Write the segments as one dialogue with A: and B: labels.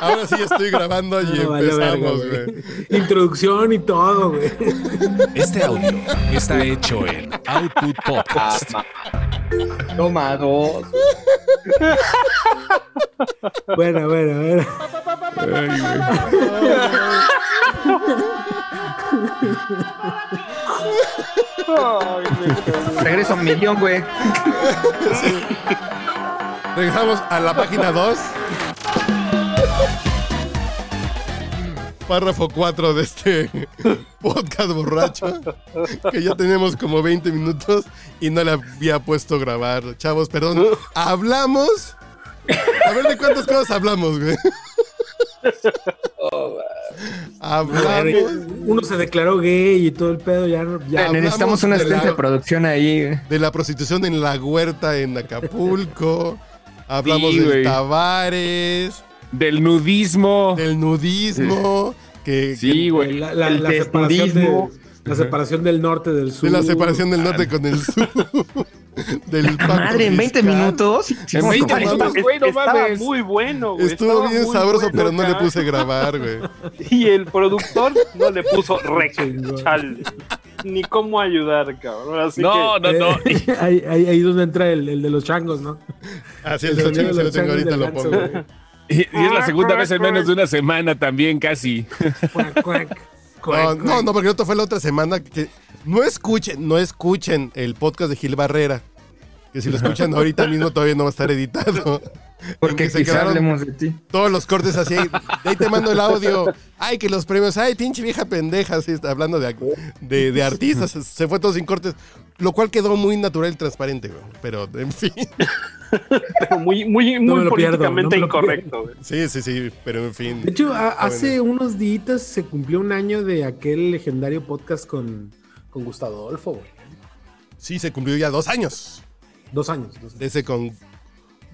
A: Ahora sí estoy grabando y
B: No, vale
A: empezamos,
B: verga,
A: güey.
B: Introducción y todo, güey.
C: Este audio está hecho en Output Podcast.
D: Toma dos.
B: Bueno, bueno, bueno.
D: Regreso a un millón, güey.
A: Regresamos a la página 2. Párrafo 4 de este podcast borracho. Que ya tenemos como 20 minutos y no le había puesto grabar. Chavos, perdón. Hablamos. A ver de cuántas cosas hablamos, güey. Hablamos
B: Uno se declaró gay y todo el pedo, ya, ya
D: Necesitamos una asistente de producción ahí. güey.
A: de la prostitución en la huerta en Acapulco. Hablamos
E: Sí,
A: del. Tavares,
E: Del nudismo.
A: del nudismo. Que,
E: Sí, güey.
B: la, la-
D: El
B: la separación de- la separación del norte del sur.
A: De la separación del norte con el sur. del
D: Madre, en 20
A: fiscal.
D: minutos.
E: En 20
A: mames.
E: minutos, güey, no
F: estaba
E: mames.
F: muy bueno, güey.
A: Estuvo
F: estaba
A: bien sabroso,
F: bueno,
A: pero no le puse grabar, güey.
F: Y el productor no le puso rec, chale. Ni cómo ayudar, cabrón. Así
E: No,
F: que,
E: no, no.
B: Eh, ahí, ahí, ahí donde entra el, el de los changos, ¿no?
A: Así
B: El
A: el
B: de
A: se lo
B: los
A: tengo
B: changos
A: ahorita, lo pongo.
E: Y, y es la segunda vez en menos de una semana también, casi.
B: Cuac, cuac,
A: No, no, porque el otro fue la otra semana. Que no escuchen, no escuchen el podcast de Gil Barrera. Que si lo escuchan ahorita mismo todavía no va a estar editado.
D: Porque
A: se
D: quizá
A: quedaron
D: hablemos de ti.
A: todos los cortes así. De ahí te mando el audio. Ay, que los premios. Ay, pinche vieja pendeja. Así, está hablando de, de, de artistas. Se fue todo sin cortes. Lo cual quedó muy natural y transparente, güey. Pero, en fin.
F: pero muy, muy, muy
B: pierdo,
F: políticamente
B: no
F: incorrecto, güey.
A: Sí, sí, sí. Pero, en fin.
B: De hecho, a- hace unos días se cumplió un año de aquel legendario podcast con, con Gustavo Adolfo, güey.
A: Sí, se cumplió ya dos años.
B: Dos años. dos años.
A: ese con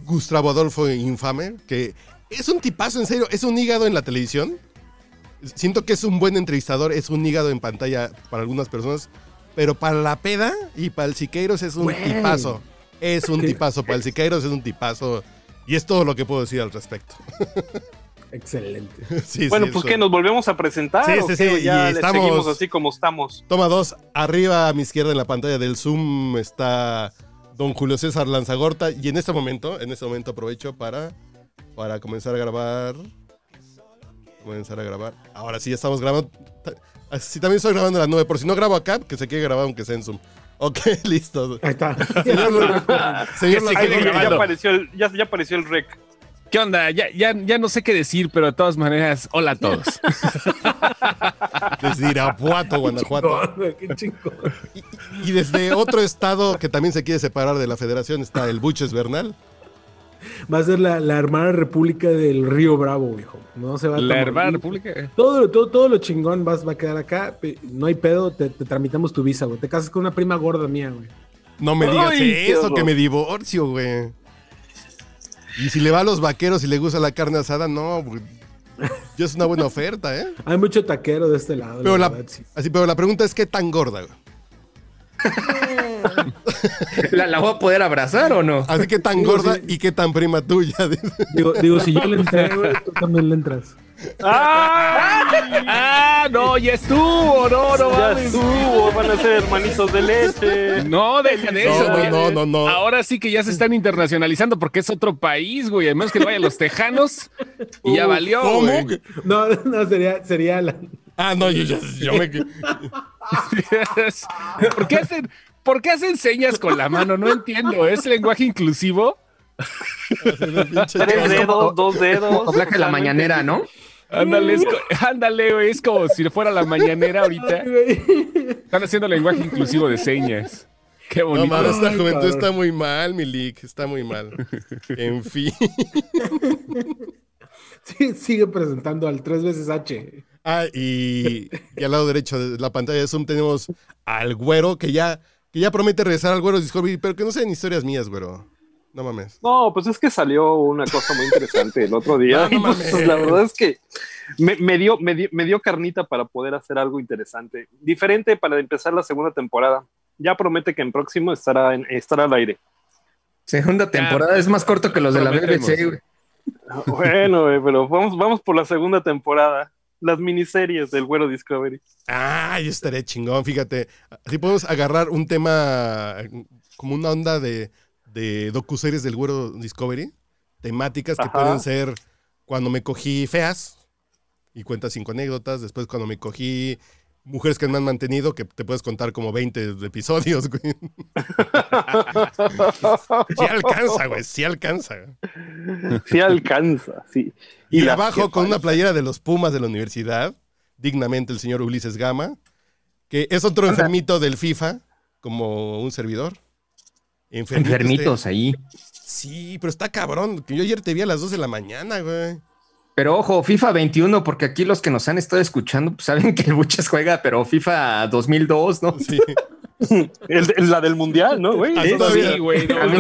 A: Gustavo Adolfo Infame, que es un tipazo, en serio, es un hígado en la televisión. Siento que es un buen entrevistador, es un hígado en pantalla para algunas personas, pero para la peda y para el Siqueiros es un tipazo. Es un tipazo, para el Siqueiros es un tipazo. Y es todo lo que puedo decir al respecto.
B: Excelente.
A: Sí,
F: Bueno,
A: sí,
F: pues que nos volvemos a presentar.
A: Sí,
F: ¿o
A: sí, sí,
F: Ya
A: estamos-
F: seguimos así como estamos.
A: Toma dos, arriba a mi izquierda en la pantalla del Zoom está don Julio César Lanzagorta y en este momento, en este momento aprovecho para, para comenzar a grabar. Comenzar a grabar. Ahora sí, ya estamos grabando. Sí, también estoy grabando en la nube. Por si no grabo acá, que se quede grabado aunque sea en Zoom. Ok, listo.
B: Ahí está.
A: Señor, señor
F: apareció el, ya apareció el rec.
E: ¿Qué onda? Ya, ya, ya no sé qué decir, pero de todas maneras, hola a todos.
A: desde Irapuato, Guanajuato.
B: Qué chingón.
A: Y desde otro estado que también se quiere separar de la federación está el Buches Bernal.
B: Va a ser la, la hermana república del Río Bravo, viejo. No se va a
E: La
B: tomar-
E: hermana república.
B: Todo, todo, todo lo chingón vas, va a quedar acá. No hay pedo, te, te tramitamos tu visa, güey. Te casas con una prima gorda mía, güey.
A: No me digas
F: Ay, qué
A: eso, que me divorcio, güey. Y si le va a los vaqueros y le gusta la carne asada, no. Ya es una buena oferta, ¿eh?
B: Hay mucho taquero de este lado.
A: Pero la,
B: verdad, sí.
A: así, pero la pregunta es, ¿qué tan gorda, güey?
D: ¿La, la voy a poder abrazar o no?
A: Así que tan
B: Digo,
A: gorda y qué tan prima tuya.
B: Digo, digo, si yo le entré, güey, tú también le entras.
E: Ah, no, ya estuvo, no, no
F: Ya
E: mames.
F: estuvo, van a ser hermanitos de leche.
E: No, deja de
A: No,
E: eso,
A: no,
E: güey.
A: no, no, no.
E: Ahora sí que ya se están internacionalizando porque es otro país, güey. Además que vayan los tejanos y ya valió,
A: ¿Cómo?
E: güey.
B: No, no, sería, sería la.
A: Ah, no, yo, yo, yo me...
E: ¿Por qué hacen, por qué hacen señas con la mano? No entiendo. ¿Es lenguaje inclusivo?
F: Tres dedos, dos dedos.
D: De la mañanera, ¿no?
E: Ándale, es ándale, güey. Es como si fuera la mañanera ahorita. Están haciendo lenguaje inclusivo de señas. Qué
A: No,
E: bonito.
A: mames, esta
B: Ay,
A: juventud está muy mal, Milik. Está muy mal. En fin.
B: Sí, sigue presentando al tres veces H.
A: Ah, y, y al lado derecho de la pantalla de Zoom tenemos al güero que ya, que ya promete regresar al güero Discovery, pero que no sean historias mías, güero. No mames.
F: No, pues es que salió una cosa muy interesante el otro día.
A: No, no
F: pues, la verdad es que me, me dio, me, dio, me dio carnita para poder hacer algo interesante. Diferente para empezar la segunda temporada. Ya promete que en próximo estará, en, estará al aire.
D: Segunda temporada es más corto que los de la. BBC, güey.
F: Bueno, güey, pero vamos, vamos por la segunda temporada. Las miniseries del Güero Discovery.
A: Ah, yo estaré chingón, fíjate. Así podemos agarrar un tema como una onda de, de docuseries del Güero Discovery, temáticas que
F: Ajá.
A: pueden ser cuando me cogí feas y cuentas cinco anécdotas, después cuando me cogí mujeres que me han mantenido, que te puedes contar como 20 de episodios, güey. Sí alcanza, güey, sí alcanza.
F: Sí alcanza, sí.
A: Y,
F: las
A: abajo con una playera de los Pumas de la universidad, dignamente el señor Ulises Gama, que es otro enfermito del FIFA, como un servidor. Enfermito
D: Enfermitos
A: este-
D: ahí.
A: Sí, pero está cabrón. que Yo ayer te vi a las 2 de la mañana, güey.
D: Pero ojo, FIFA 21, porque aquí los que nos han estado escuchando pues, saben que el Buches juega, pero FIFA 2002, ¿no?
A: Sí.
F: El- el- la del mundial, ¿no, güey?
A: Ah,
F: Sí,
A: todavía.
E: Sí, güey. no,
B: el-.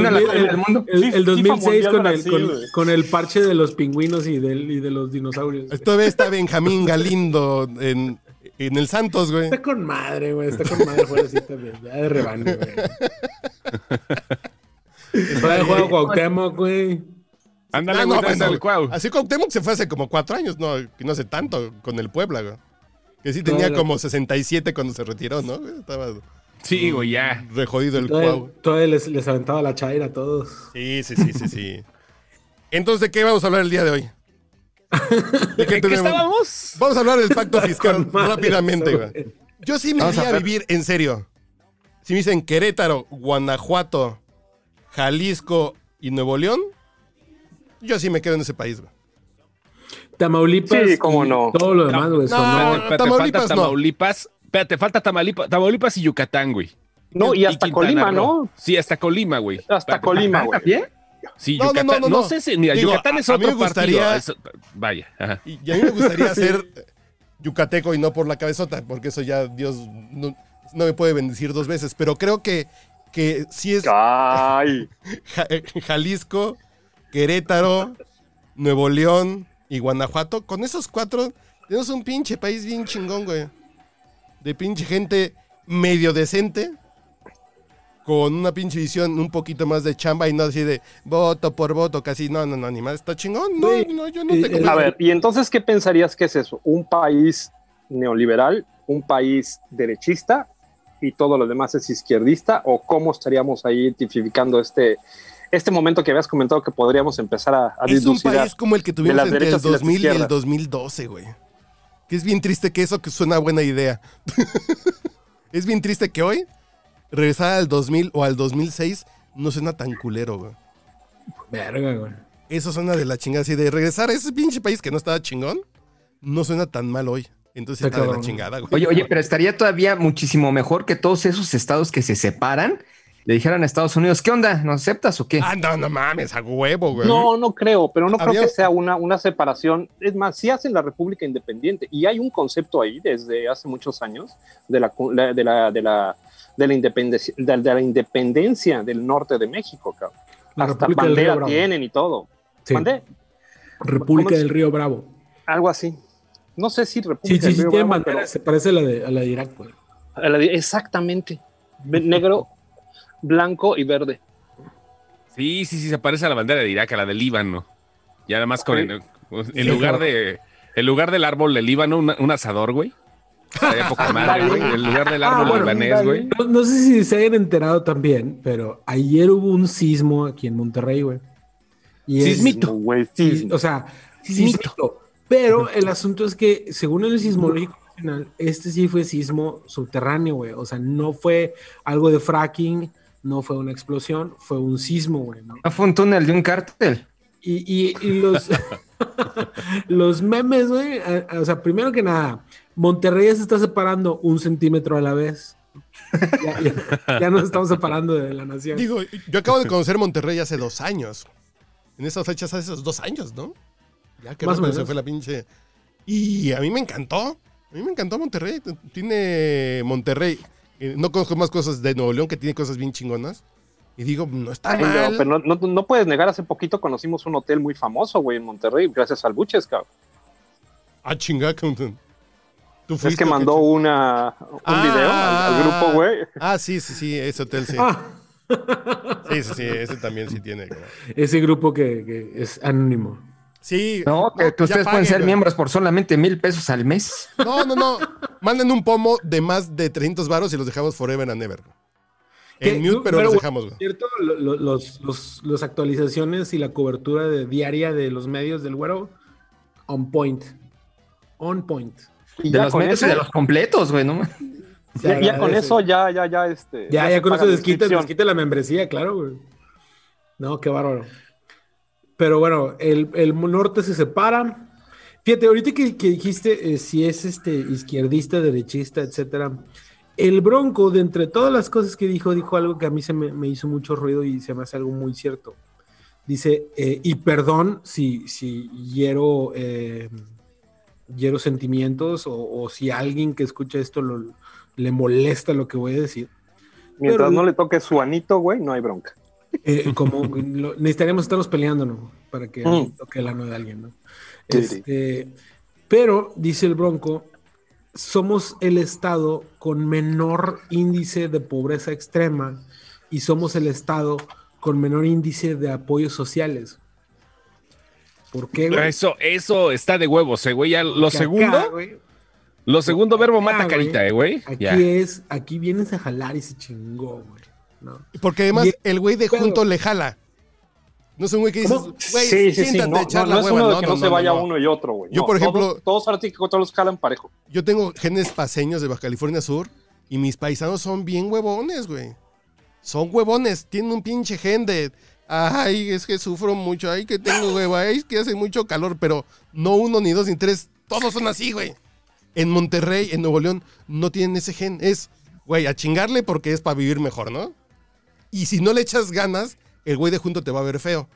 B: El, el
F: FIFA
B: 2006
F: Mundial
B: con
F: Brasil,
B: con el parche de los pingüinos y, del, y de los dinosaurios.
A: Todavía está Benjamín Galindo en, en el Santos, güey.
B: Está con madre, güey. Está con madre fuera así también. Ya de rebane, güey. Fuera de juego Cuauhtémoc, güey.
E: Ándale,
A: Ah,
E: güey,
A: no,
E: cuau.
A: Así Cuauhtémoc se fue hace como cuatro años, no, que no hace tanto, con el Puebla, güey. Que sí tenía como 67 cuando se retiró, ¿no? Estaba
E: Sí, güey, ya.
A: re jodido el
B: Todavía,
A: Cuau.
B: todavía les, les aventaba la chaira a todos.
A: Sí, sí, sí, sí, sí. Entonces, ¿de qué vamos a hablar el día de hoy? ¿De qué
E: ¿En qué
A: tenemos?
E: estábamos?
A: Vamos a hablar del pacto fiscal rápidamente, güey. Yo sí me
D: Vamos a
A: iría a
D: ver.
A: vivir en serio. Si me dicen Querétaro, Guanajuato, Jalisco y Nuevo León, yo sí me quedo en ese país, güey.
B: Tamaulipas.
F: Sí, cómo no.
B: Todo lo demás, güey.
A: No,
E: espérate,
A: Tamaulipas
E: falta
A: no.
E: Tamaulipas. Espérate, falta Tamaulipas, Tamaulipas y Yucatán, güey.
F: No, y hasta
E: Quintana
F: Colima,
E: Roo.
F: ¿no?
E: Sí, hasta Colima, güey.
F: Hasta
E: Espérate.
F: Colima, güey.
A: No, no,
E: Yucatán.
A: no,
E: No,
A: no, no.
E: sé si. Mira,
A: Digo,
E: Yucatán
A: a-
E: es
A: a mí
E: otro
A: me gustaría-
E: partido. es- vaya. ajá.
A: Y, y a mí me gustaría ser yucateco y no por la cabezota, porque eso ya Dios no, no me puede bendecir dos veces. Pero creo que, que sí es
F: Ay,
A: Ja- Jalisco, Querétaro, Nuevo León y Guanajuato. Con esos cuatro, tenemos un pinche país bien chingón, güey. De pinche gente medio decente. Con una pinche visión un poquito más de chamba y no así de voto por voto, casi. No, no, no, ni más. Está chingón. No, no, yo no
B: eh,
A: tengo.
B: eh,
F: a ver, ¿y entonces qué pensarías que es eso? ¿Un país neoliberal? ¿Un país derechista? ¿Y todo lo demás es izquierdista? ¿O cómo estaríamos ahí identificando este, este momento que habías comentado que podríamos empezar a, a
A: Es un país como el que tuvimos entre el
F: derechas y las
A: 2000 y el
F: izquierdas.
A: 2012, güey. Que es bien triste que eso que suena buena idea. es bien triste que hoy regresar al 2000 o al 2006 no suena tan culero, güey.
B: Verga, güey.
A: Eso suena de la chingada. Así de regresar a ese pinche país que no estaba chingón, no suena tan mal hoy. Entonces
B: Está
A: está de la chingada, güey.
D: Oye, oye, pero estaría todavía muchísimo mejor que todos esos estados que se separan le dijeran a Estados Unidos, ¿qué onda? ¿Nos aceptas o qué?
A: Ah, no, no mames, a huevo, güey.
F: No, no creo, pero no creo que sea una, una separación. Es más, sí hacen la República Independiente y hay un concepto ahí desde hace muchos años de la, la- de la, de la, de la independencia, de, de la independencia del norte de México, cabrón.
B: La
F: Hasta
B: República del Río
F: tienen y todo.
B: Sí.
F: ¿Mandé?
B: República del Río Bravo.
F: Algo así. No sé si República
B: Sí, sí,
F: del
B: sí,
F: Río
B: tiene
F: Bravo,
B: bandera. Se parece a la de, a la de Irak, güey.
F: pero a la de- exactamente. Negro, blanco y verde.
E: Sí, sí, sí, se parece a la bandera de Irak, a la del Líbano. Y además con el, en
B: Sí,
E: lugar
B: claro.
E: de en lugar del árbol del Líbano, una- un asador, güey. Estaría poca madre, güey. En lugar del árbol
B: Ah, bueno,
E: libanés, güey.
B: No, no sé si se hayan enterado también, pero ayer hubo un sismo aquí en Monterrey, güey. Y es-
E: Sismito.
F: Güey,
B: Sí,
F: sí.
B: o sea,
E: Sismito.
B: sismito. Pero el asunto es que, según el sismológico nacional, este sí fue sismo subterráneo, güey. O sea, no fue algo de fracking, no fue una explosión, fue un sismo, güey. ¿no?
D: ¿No fue un túnel de un cártel?
B: Y, y- y los, los memes, güey, o sea, primero que nada, Monterrey ya se está separando un centímetro a la vez. Ya, ya- ya nos estamos separando de la nación.
A: Digo, yo acabo de conocer Monterrey hace dos años. En esas fechas hace esos dos años, ¿no? Ya que
B: Más o
A: rápido se
B: menos.
A: fue la pinche. Y a mí me encantó. A mí me encantó Monterrey. Tiene Monterrey. eh, No conozco más cosas de Nuevo León que tiene cosas bien chingonas. Y digo, no está
F: Ay, no,
A: mal.
F: pero no, no- no puedes negar, hace poquito conocimos un hotel muy famoso, güey, en Monterrey, gracias al Buches, cabrón.
A: Ah, chinga. Tú
F: Es
A: fuiste
F: que
A: o qué
F: mandó una, un
A: Ah.
F: video al, al grupo, güey.
A: Ah, sí, sí, sí, ese hotel sí.
B: Ah,
A: Sí, sí, sí, ese también sí tiene. güey.
B: ese grupo que, que es anónimo.
A: Sí.
D: No, que, que ustedes pueden ser
A: güey.
D: miembros por solamente mil pesos al mes.
A: No, no, no. Manden un pomo de más de 300 varos y los dejamos forever and ever. En mute, pero,
B: Pero,
A: los dejamos, güey.
B: cierto, lo- lo- los, los, los actualizaciones y la cobertura de diaria de los medios del güero, on point. On point.
F: Y
D: De
F: ya
D: los
F: con
D: medios
F: eso,
D: y de los completos, güey, ¿no?
F: Ya, ya con eso, ya, ya, ya, este.
B: Ya, ya con eso desquita, desquita la membresía, claro, güey. No, qué bárbaro. Pero bueno, el, el norte se separa. Fíjate, ahorita que, que dijiste eh, si es este izquierdista, derechista, etcétera. El Bronco, de entre todas las cosas que dijo, dijo algo que a mí se me, me hizo mucho ruido y se me hace algo muy cierto. Dice, eh, y perdón si, si hiero, eh, hiero sentimientos o, o si alguien que escucha esto lo- le molesta lo que voy a decir.
F: Mientras
B: Pero-
F: no le toque su anito, güey, no hay bronca.
B: Eh, como lo- necesitaríamos estarnos peleando, ¿no? Para que
F: Mm.
B: toque el ano de alguien, ¿no?
F: Sí,
B: Este, pero, dice el Bronco, somos el estado con menor índice de pobreza extrema y somos el estado con menor índice de apoyos sociales. ¿Por qué, güey?
E: Eso, eso está de huevos, eh, güey. Ya lo
B: Porque acá,
E: segundo,
B: güey,
E: lo segundo verbo mata
B: güey,
E: carita, eh, güey.
B: Aquí
E: Ya.
B: es, aquí vienes a jalar y se chingó, güey. ¿no?
A: Porque además
B: Y-
A: el güey de
B: pero-
A: junto le jala. No es un güey que dices, güey,
F: sí, sí, sí.
A: siéntate
F: No,
A: a echar
F: no,
A: la
F: no es
A: hueva.
F: uno de
A: No,
F: que
A: no,
F: no,
A: no,
F: se vaya
A: no.
F: uno y otro, güey.
A: Yo,
F: No,
A: por ejemplo-
F: Todos, todos ahora sí que todos los jalan parejo.
A: Yo tengo genes paseños de Baja California Sur y mis paisanos son bien huevones, güey. Son huevones, tienen un pinche gen de, ay, es que sufro mucho, ay, que tengo hueva, ay, es que hace mucho calor, pero no uno, ni dos, ni tres, todos son así, güey. En Monterrey, en Nuevo León, no tienen ese gen. Es, güey, a chingarle porque es para vivir mejor, ¿no? Y si no le echas ganas, el güey de junto te va a ver feo.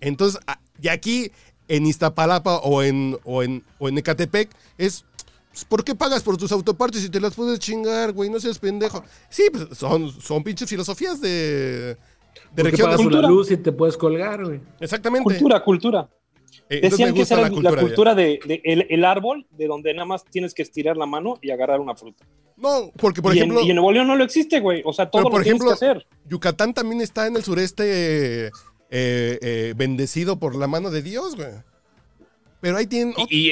A: Entonces, y aquí en Iztapalapa o en, o en, o en Ecatepec es, pues, ¿por qué pagas por tus autopartes si te las puedes chingar, güey? No seas pendejo. Sí, pues son, son pinches filosofías de, de
B: ¿Por qué
A: regiones.
B: pagas una
F: Cultura.
B: luz y te puedes colgar, güey?
A: Exactamente.
F: Cultura, cultura.
A: Eh,
F: Decían que esa era
A: la
F: la
A: cultura.
F: cultura,
A: de-
F: el, el árbol, de donde nada más tienes que estirar la mano y agarrar una fruta.
A: No, porque por
F: y,
A: ejemplo,
F: en, y en Nuevo León no lo existe, güey. O sea, todo
A: Pero,
F: lo
A: por
F: tienes
A: ejemplo,
F: que hacer.
A: Yucatán también está en el sureste eh, eh, eh, bendecido por la mano de Dios, güey. Pero ahí tienen,
E: Y, y-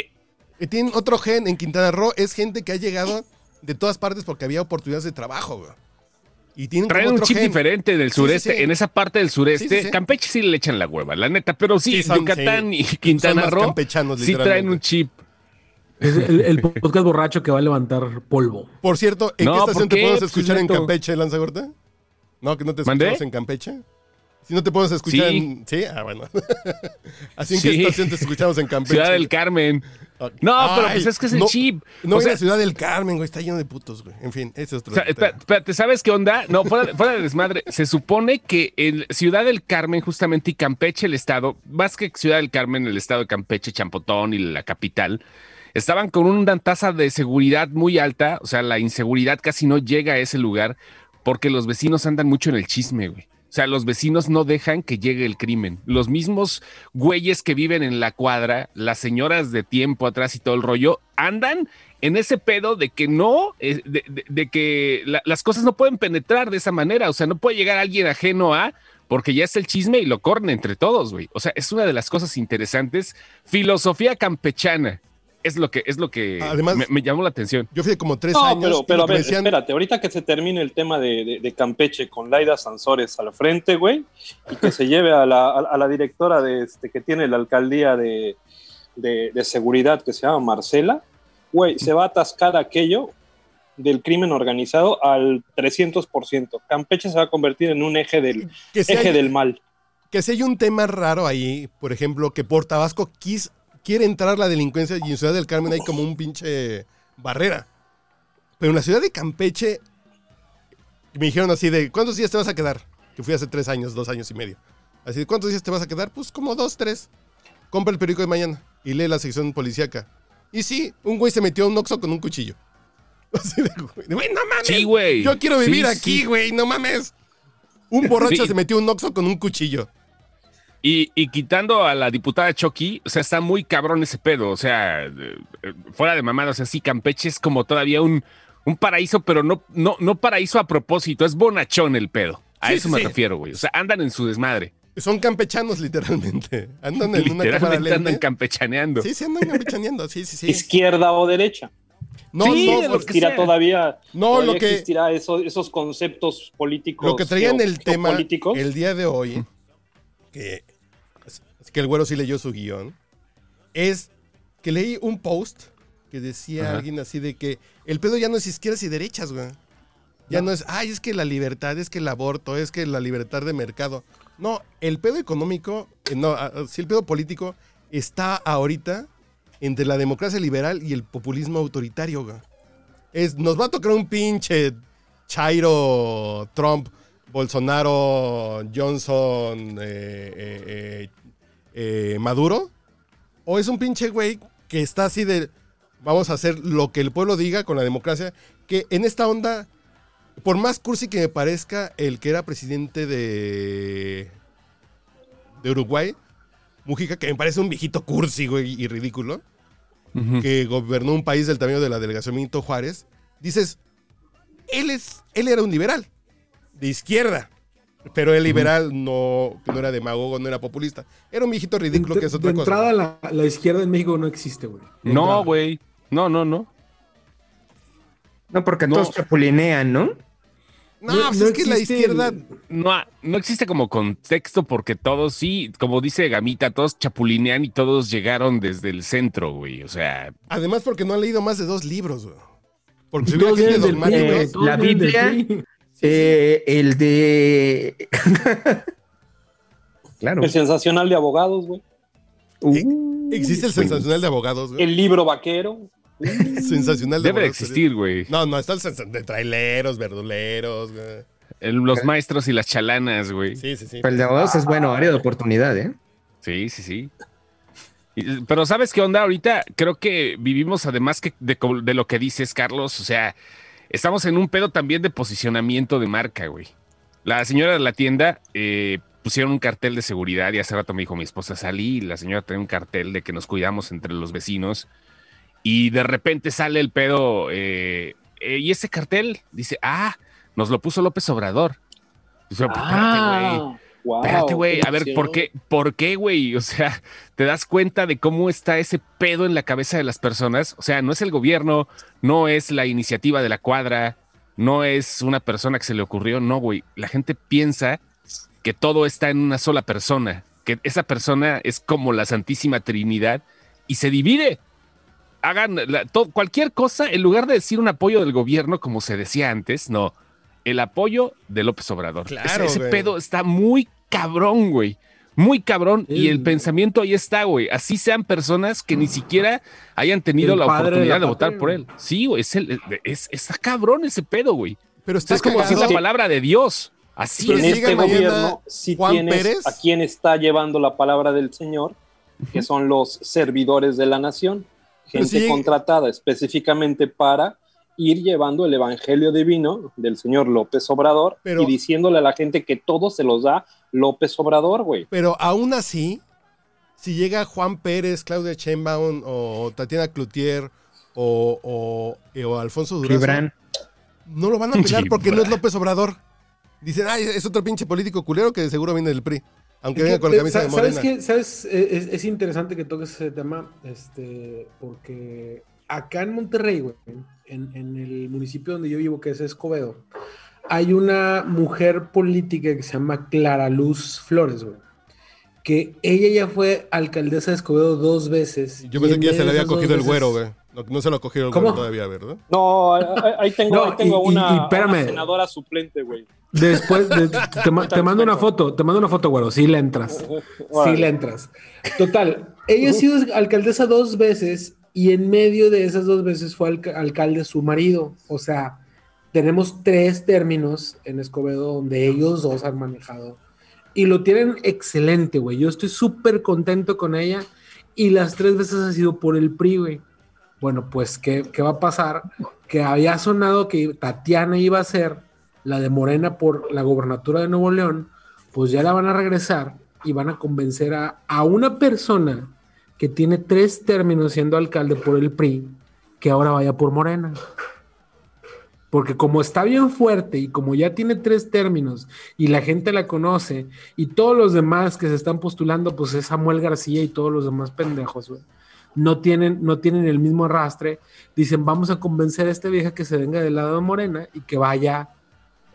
A: eh, tienen otro gen. En Quintana Roo es gente que ha llegado de todas partes porque había oportunidades de trabajo, güey. Y tienen
E: traen
A: como
E: un chip
A: gen.
E: diferente del
A: Sí, sí,
E: sureste.
A: sí.
E: En esa parte del sureste,
A: Sí, sí, sí.
E: Campeche sí le echan la hueva, la neta. Pero sí,
A: Sí, son-
E: Yucatán
A: sí.
E: y Quintana Roo
A: campechanos,
E: sí traen un chip.
B: Es el, el podcast borracho que va a levantar polvo.
A: Por cierto, ¿en
E: No,
A: qué estación
E: ¿por
A: te
E: qué?
A: podemos
E: Pues,
A: escuchar en. Campeche, Lanzagorta? No, que no te
E: ¿Mandé?
A: escuchamos en Campeche. Si no te podemos escuchar
E: Sí.
A: en... Sí, ah, bueno. Así en qué estación te escuchamos en Campeche.
E: Ciudad del Carmen. No, pero
A: Ay,
E: pues es que es el
A: no-
E: chip.
A: No
E: o
A: en
E: sea,
A: la Ciudad del Carmen, güey. Está lleno de putos, güey. En fin, ese es otro
E: O sea, espérate, ¿sabes qué onda? No, fuera, fuera de desmadre. Se supone que en Ciudad del Carmen, justamente, y Campeche, el estado, más que Ciudad del Carmen, el estado de Campeche, Champotón y la capital, estaban con una tasa de seguridad muy alta. O sea, la inseguridad casi no llega a ese lugar porque los vecinos andan mucho en el chisme, güey. O sea, los vecinos no dejan que llegue el crimen. Los mismos güeyes que viven en la cuadra, las señoras de tiempo atrás y todo el rollo, andan en ese pedo de que no, eh, de, de- que la- las cosas no pueden penetrar de esa manera. O sea, no puede llegar alguien ajeno a, porque ya está el chisme y lo corren entre todos, güey. O sea, es una de las cosas interesantes. Filosofía campechana. Es lo que, es lo que
A: Además-
E: me, me llamó la atención.
A: Yo fui como tres
F: No,
A: años.
F: pero, pero a
A: que
F: ver,
A: decían-
F: espérate, ahorita que se termine el tema de, de- de Campeche con Laida Sansores al frente, güey, y que se lleve a la, a, a la directora de este, que tiene la alcaldía de, de- de seguridad que se llama Marcela, güey, se va a atascar aquello del crimen organizado al 300%. Campeche se va a convertir en un eje del,
A: que si
F: eje
A: hay-
F: del mal.
A: Que si hay un tema raro ahí, por ejemplo, que por Tabasco quis- quiere entrar la delincuencia y en Ciudad del Carmen hay como un pinche barrera. Pero en la ciudad de Campeche me dijeron así de, ¿cuántos días te vas a quedar? Que fui hace tres años, dos años y medio. Así de, ¿cuántos días te vas a quedar? Pues como dos, tres. Compra el periódico de mañana y lee la sección policíaca. Y sí, un güey se metió a un oxo con un cuchillo. Así de, güey, no mames.
E: Sí, güey.
A: Yo quiero vivir
E: Sí,
A: aquí,
E: sí.
A: güey, no mames. Un borracho
E: Sí.
A: se metió a un oxo con un cuchillo.
E: Y, y quitando a la diputada Chucky, o sea, está muy cabrón ese pedo. O sea, eh, fuera de mamada, o sea, sí, Campeche es como todavía un, un paraíso, pero no, no, no paraíso a propósito, es bonachón el pedo. A
A: Sí,
E: eso
A: sí,
E: me
A: sí.
E: refiero, güey. O sea, andan en su desmadre.
A: Son campechanos, literalmente. Andan en una cámara
E: Literalmente andan
A: lenta.
E: campechaneando.
A: Sí, sí, andan campechaneando. Sí, sí, sí.
F: Izquierda o derecha.
A: No,
E: Sí,
A: no,
E: lo que
F: todavía,
A: No,
F: todavía
A: lo que-
F: existirá eso- esos conceptos políticos.
A: Lo que traía en
F: geo-
A: el tema el día de hoy, que, que el güero sí leyó su guion, es que leí un post que decía
E: Ajá.
A: alguien así de que el pedo ya no es izquierdas y derechas, güey. Ya no. es, ay, es que la libertad, es que el aborto, es que la libertad de mercado. No, el pedo económico, eh, no, ah, sí, el pedo político está ahorita entre la democracia liberal y el populismo autoritario, güey. Es, nos va a tocar un pinche Chairo, Trump, Bolsonaro, Johnson, eh, eh, eh, eh, Maduro. O es un pinche güey que está así de, vamos a hacer lo que el pueblo diga con la democracia. Que en esta onda, por más cursi que me parezca el que era presidente de, de Uruguay, Mujica, que me parece un viejito cursi, güey, y ridículo que gobernó un país del tamaño de la delegación Benito Juárez, dices, él, es, él era un liberal, de izquierda, pero el liberal no, no era demagogo, no era populista. Era un viejito ridículo
B: de,
A: que es
B: de
A: otra cosa.
B: entrada, la, la izquierda en México no existe, güey. De.
E: No, güey. No, no, no.
D: No, porque
E: No.
D: todos chapulinean, ¿no?
A: No, pues es que la izquierda...
E: No, no existe como contexto porque todos sí, como dice Gamita, todos chapulinean y todos llegaron desde el centro, güey. O sea,
A: Además porque no han leído más de dos libros, güey. Porque si hubiera gente dogmática...
D: Eh, la Biblia. Eh, el de. claro.
F: El sensacional de abogados, güey.
D: Uh,
A: Existe el sensacional de abogados, güey.
F: El libro vaquero.
A: Sensacional de
E: debe de
A: abogados.
E: existir, güey.
A: No, no, está el sensacional de traileros, verduleros, güey.
E: El- Los maestros y las chalanas, güey.
A: Sí, sí, sí.
D: Pero el de abogados es bueno, área de oportunidad, ¿eh?
E: Sí, sí, sí. Y- Pero ¿sabes qué onda? Ahorita creo que vivimos, además que de, de lo que dices, Carlos, o sea, estamos en un pedo también de posicionamiento de marca, güey. La señora de la tienda eh, pusieron un cartel de seguridad y hace rato me dijo mi esposa, salí y la señora tenía un cartel de que nos cuidamos entre los vecinos y de repente sale el pedo eh, eh, y ese cartel dice, ah, nos lo puso López Obrador. Dice, güey.
F: Ah, wow,
E: Espérate, güey. A ver. ¿por qué? ¿Por qué, güey? O sea, ¿te das cuenta de cómo está ese pedo en la cabeza de las personas? O sea, no es el gobierno, no es la iniciativa de la cuadra, no es una persona que se le ocurrió, no, güey. La gente piensa que todo está en una sola persona, que esa persona es como la Santísima Trinidad y se divide. Hagan la- cualquier cosa, en lugar de decir un apoyo del gobierno, como se decía antes, no. El apoyo de López Obrador.
A: Claro,
E: ese ese pedo está muy cabrón, güey. Muy cabrón. Y el pensamiento ahí está, güey. Así sean personas que ni siquiera hayan tenido
B: El
E: la
B: de
E: oportunidad
B: la
E: de votar por él. Sí, güey. Es el, es, está cabrón ese pedo, güey.
A: Pero está
E: Es como
A: cagado.
E: decir la palabra de Dios. Así
A: Pero
F: en
E: es.
A: si
F: este gobierno sí
A: Juan
F: tienes
A: Pérez.
F: a quien está llevando la palabra del Señor, que son los servidores de la nación, gente
A: si-
F: contratada específicamente para ir llevando el evangelio divino del señor López Obrador
A: Pero-
F: y diciéndole a la gente que todo se los da López Obrador, güey.
A: Pero aún así, si llega Juan Pérez, Claudia Sheinbaum o Tatiana Cloutier o, o, eh, o Alfonso Durazo,
D: Gibran.
A: no lo van a pelar porque no es. López Obrador. Dicen, ay, es otro pinche político culero que de seguro viene del PRI. Aunque venga con la camisa de
B: sa- ¿Sabes
A: morena.
B: qué? ¿Sabes? Eh, Es, es interesante que toques ese tema, este, porque acá en Monterrey, güey, en, en el municipio donde yo vivo, que es Escobedo, hay una mujer política que se llama Clara Luz Flores, güey. Que ella ya fue alcaldesa de Escobedo dos veces.
A: Yo pensé
B: en
A: que ya se le había cogido el güero, güey. No, no se lo ha cogido el
B: ¿Cómo?
A: güero todavía, ¿verdad?
F: No, ahí- tengo,
B: No,
F: ahí tengo
B: y- y-
F: una,
B: y
F: una senadora suplente, güey.
B: Después, de- te, ma- te mando una foto, te mando una foto, güero, sí le entras. Sí
F: Órale.
B: le entras. Total, ella ha sido alcaldesa dos veces y en medio de esas dos veces fue alca- alcalde su marido. O sea, tenemos tres términos en Escobedo donde ellos dos han manejado y lo tienen excelente, güey. Yo estoy súper contento con ella y las tres veces ha sido por el PRI, güey. Bueno, pues, ¿qué, qué va a pasar? Que había sonado que Tatiana iba a ser la de Morena por la gobernatura de Nuevo León, pues ya la van a regresar y van a convencer a, a una persona que tiene tres términos siendo alcalde por el PRI, que ahora vaya por Morena. Porque como está bien fuerte y como ya tiene tres términos y la gente la conoce y todos los demás que se están postulando, pues es Samuel García y todos los demás pendejos. No tienen, no tienen el mismo arrastre. Dicen, vamos a convencer a esta vieja que se venga del lado de Morena y que vaya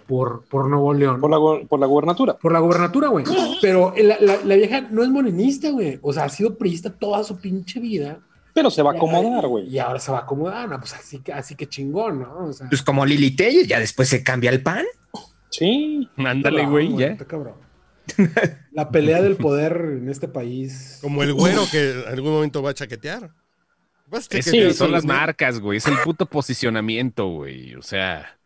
B: por, por Nuevo León.
F: Por la, go- por la gubernatura.
B: Por la gobernatura, güey. Pero la, la- la vieja no es morenista, güey. O sea, ha sido priista toda su pinche vida.
F: Pero se va a acomodar, güey.
B: Y ahora se va a acomodar, no, pues así que, así que chingón, ¿no? O sea,
D: Pues como Lili Telles, ya después se cambia el pan.
F: Sí.
E: Ándale, güey, ya.
B: está cabrón. La pelea del poder en este país.
A: Como el güero que en algún momento va a chaquetear. Vas a
E: Es
A: chaquetear
E: que son las marcas, güey. Es el puto posicionamiento, güey. O sea,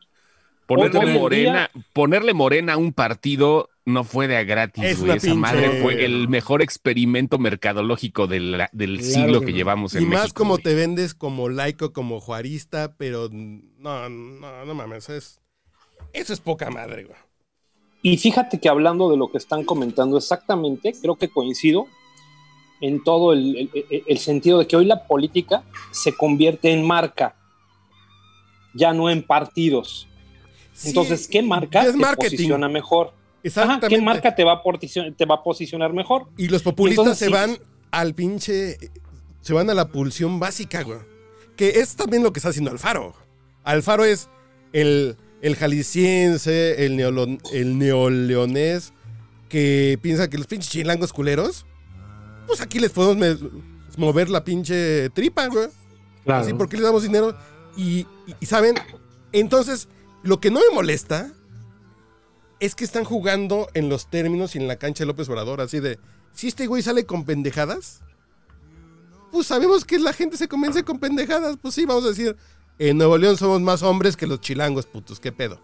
E: ponerle morena, ponerle morena a un partido no fue de a gratis,
A: Es
E: güey. Esa
A: pinche-
E: madre fue el mejor experimento mercadológico de la- del
B: Claro
E: siglo
B: que
E: llevamos
A: Y
E: en
A: más
E: México,
A: como
E: güey.
A: te vendes como laico, como juarista, pero no, no, no mames, es, eso es poca madre, güey.
F: Y fíjate que hablando de lo que están comentando exactamente, creo que coincido en todo el- el sentido de que hoy la política se convierte en marca, ya no en partidos.
A: Sí,
F: Entonces, ¿qué marca
A: es
F: te
A: marketing.
F: posiciona mejor? Ajá,
A: Exactamente.
F: ¿Qué marca te va, a posicion- te va a posicionar mejor?
A: Y los populistas
F: Entonces,
A: se
F: sí.
A: van al pinche. Se van a la pulsión básica, güey. Que es también lo que está haciendo Alfaro. Alfaro es el, el jalisciense, el, neolo- el neoleonés, que piensa que los pinches chilangos culeros, pues aquí les podemos mover la pinche tripa, güey.
B: Claro.
A: Así porque les damos dinero. Y, y- y, saben, entonces, lo que no me molesta es que están jugando en los términos y en la cancha de López Obrador. Así de, si este güey sale con pendejadas, pues sabemos que la gente se convence con pendejadas. Pues sí, vamos a decir, en Nuevo León somos más hombres que los chilangos, putos, qué pedo.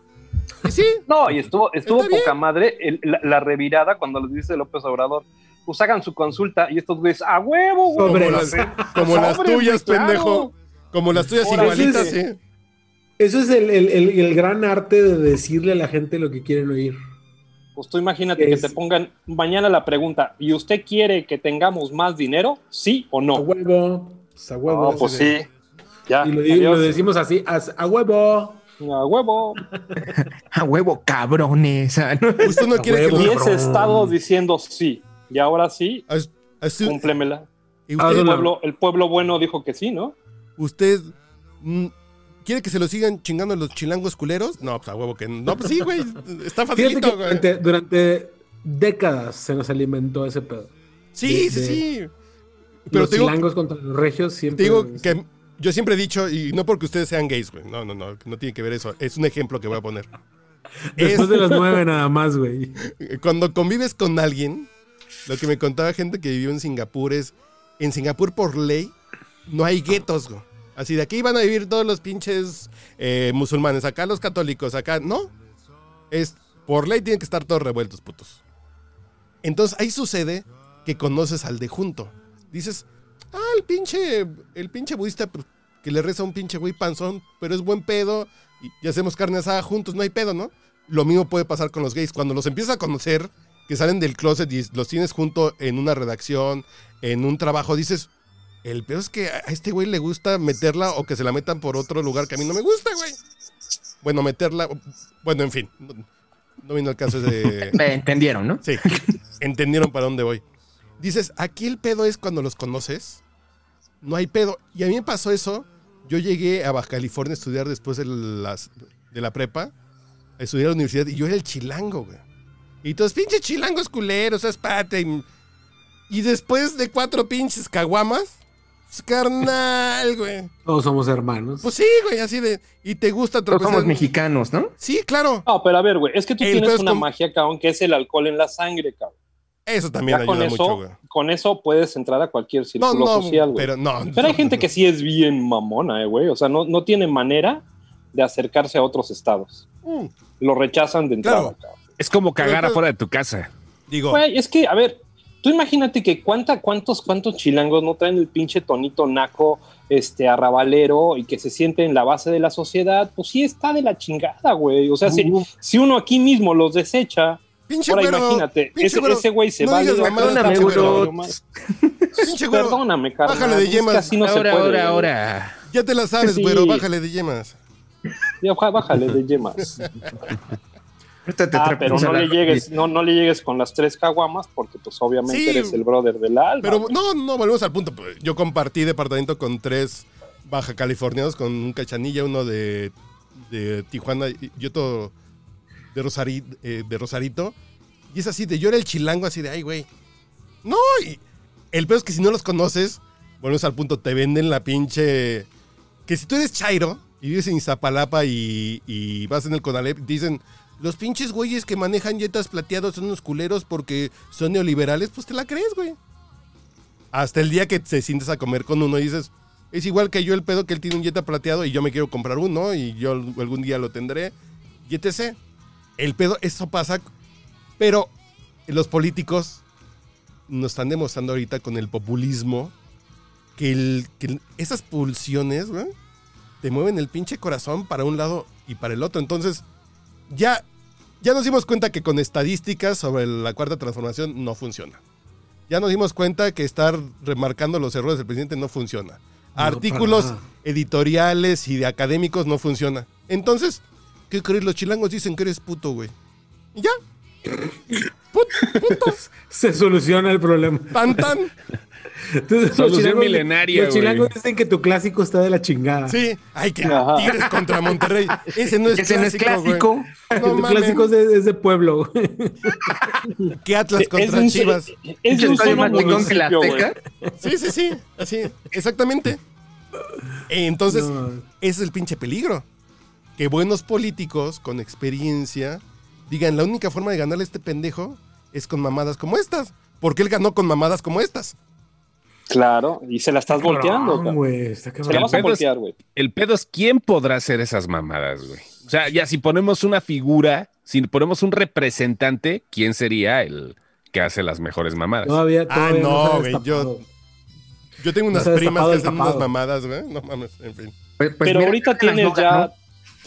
A: Y sí,
F: No, y estuvo, estuvo
A: bien.
F: poca madre el- la, la revirada cuando les dice López Obrador, pues hagan su consulta y estos güeyes, a huevo, güey.
A: Como
B: las-
A: como tuyas,
F: claro.
A: pendejo. Como las tuyas
F: Ahora,
A: igualitas,
B: ese
A: sí.
B: Eso es el, el- el- el gran arte de decirle a la gente lo que quieren oír.
F: Pues tú imagínate
B: Es-
F: que te pongan mañana la pregunta, ¿y usted quiere que tengamos más dinero? ¿Sí o
B: A
F: no?
B: huevo. pues, a huevo.
F: No, pues sí. Ya.
B: Y lo, decimos así, as- a huevo.
F: A huevo.
D: A huevo, cabrones. Ah, ¿no?
A: Usted no
B: A
A: quiere que
B: huevo.
F: Diez
B: cabrón.
F: estados diciendo sí. Y ahora sí,
A: as-
F: cúmplemela.
A: y
B: Ah,
A: usted,
F: El
B: no.
F: pueblo, el pueblo bueno dijo que sí, ¿no?
A: ¿Usted mm, quiere que se lo sigan chingando los chilangos culeros? No, pues a huevo que no. No, pues sí, güey. Está facilito, güey.
B: durante, durante décadas se nos alimentó ese pedo.
A: Sí,
B: de-
A: sí,
B: de-
A: sí. Pero
B: los
A: te digo,
B: chilangos contra los regios
A: te
B: siempre.
A: digo que yo siempre he dicho, y no porque ustedes sean gays, güey. No, no, no. No tiene que ver eso. Es un ejemplo que voy a poner.
B: Después
A: Es-
B: de las nueve nada más, güey.
A: Cuando convives con alguien, lo que me contaba gente que vivió en Singapur es, en Singapur por ley no hay guetos, güey. Así de aquí van a vivir todos los pinches eh, musulmanes, acá los católicos, acá no. Es por ley tienen que estar todos revueltos, putos. Entonces ahí sucede que conoces al de junto. Dices, ah, el pinche, el pinche budista pues, que le reza a un pinche güey panzón, pero es buen pedo y, y hacemos carne asada juntos, no hay pedo, ¿no? Lo mismo puede pasar con los gays. Cuando los empiezas a conocer, que salen del closet y los tienes junto en una redacción, en un trabajo, dices, el peor es que a este güey le gusta meterla o que se la metan por otro lugar que a mí no me gusta, güey. Bueno, meterla, bueno, en fin, no, no vino el caso de...
D: Me entendieron, ¿no?
A: Sí, entendieron para dónde voy. Dices, aquí el pedo es cuando los conoces, no hay pedo. Y a mí me pasó eso. Yo llegué a Baja California a estudiar después de, las, de la prepa, a estudiar a la universidad, y yo era el chilango, güey. Y todos, pinches chilangos culeros, es pate. Y, y después de cuatro pinches caguamas, carnal, güey.
B: Todos somos hermanos.
A: Pues sí, güey, así de. Y te gusta
D: Todos
A: tropezar.
D: somos mexicanos, ¿no?
A: Sí, claro.
F: No, pero a ver, güey, es que tú
A: El
F: tienes
A: es
F: una magia, cabrón, que es el alcohol en la sangre, cabrón.
A: Eso también
F: Ya con
A: ayuda mucho,
F: eso,
A: güey.
F: con eso puedes entrar a cualquier círculo
A: no,
F: social, güey.
A: pero no.
F: Pero hay gente que sí es bien mamona, eh, güey. O sea, no, no tiene manera de acercarse a otros estados.
A: Mm,
F: Lo rechazan de entrada,
A: Claro.
F: cabrón.
E: Es como cagar
A: Pero-
E: afuera de tu casa.
A: Digo,
F: Güey, es que, a ver, tú imagínate que cuánta, cuántos, cuántos chilangos no traen el pinche tonito naco, este, arrabalero y que se siente en la base de la sociedad. Pues sí está de la chingada, güey. O sea, si,
B: Uh,
F: si uno aquí mismo los desecha,
A: pinche
F: ahora
A: güero.
F: imagínate,
A: pinche
F: ese,
A: güero,
F: ese güey se
A: no
F: va
D: Perdóname,
A: pinche
F: Perdóname, carnal.
A: bájale de yemas.
F: así no se
E: ahora,
F: puede,
E: ahora, ahora.
A: Ya te la sabes,
F: Sí.
A: güero, bájale de yemas.
F: Ya, bájale de yemas.
D: Ahorita te
F: Ah, pero no le llegues, no, no le llegues con las tres caguamas, porque pues obviamente
A: Sí.
F: eres el brother del alma.
A: Pero no, no, volvemos al punto. Yo compartí departamento con tres baja californianos, con un cachanilla, uno de, de Tijuana y y otro de, Rosari- eh, de Rosarito. Y es así, de yo era el chilango, así de, ay, güey. No, y el peor es que si no los conoces, volvemos al punto, te venden la pinche... Que si tú eres Chairo y vives en Iztapalapa y, y vas en el Conalep, dicen... Los pinches güeyes que manejan jetas plateados son unos culeros porque son neoliberales, pues te la crees, güey. Hasta el día que te sientes a comer con uno y dices, es igual que yo el pedo que él tiene un Jetta plateado y yo me quiero comprar uno y yo algún día lo tendré. Y etc. El pedo, eso pasa, pero los políticos nos están demostrando ahorita con el populismo que, que esas pulsiones, güey, te mueven el pinche corazón para un lado y para el otro. Entonces, ya, ya nos dimos cuenta que con estadísticas sobre la cuarta transformación no funciona. Ya nos dimos cuenta que estar remarcando los errores del presidente no funciona. Artículos editoriales y de académicos no funciona. Entonces, ¿qué crees? Los chilangos dicen que eres puto, güey. Y ya. Put-.
B: Se soluciona el problema.
A: Tan, tan.
B: Entonces,
E: Solución
B: chilangos-
E: milenaria,
B: Los chilangos dicen que tu clásico está de la chingada.
A: Sí. Ay, que
F: Ajá.
A: Tigres contra Monterrey. Ese no es
D: Ese no es
A: clásico,
D: clásico.
A: No
B: tu clásico es de, es de pueblo.
A: ¿Qué Atlas
F: Es
A: contra
F: un-
A: Chivas?
F: Es un solo
D: que la. Azteca.
A: Sí, sí, sí. Así, exactamente. Entonces,
B: No.
A: ese es el pinche peligro. Que buenos políticos con experiencia digan, la única forma de ganarle a este pendejo es con mamadas como estas. Porque él ganó con mamadas como estas.
F: Claro, y se la estás volteando,
B: Cabrón, güey, está
F: Se la vas a voltear, güey.
E: El pedo es quién podrá hacer esas mamadas, güey. O sea, ya si ponemos una figura, si ponemos un representante, ¿quién sería el que hace las mejores mamadas?
B: Todavía,
A: Ah, no, güey, yo-
B: destapado.
A: Yo tengo unas
B: ha
A: primas que hacen unas mamadas, güey. No mames, en fin.
D: Pues- pues
F: Pero
D: mira,
F: ahorita tienes
D: no
F: ya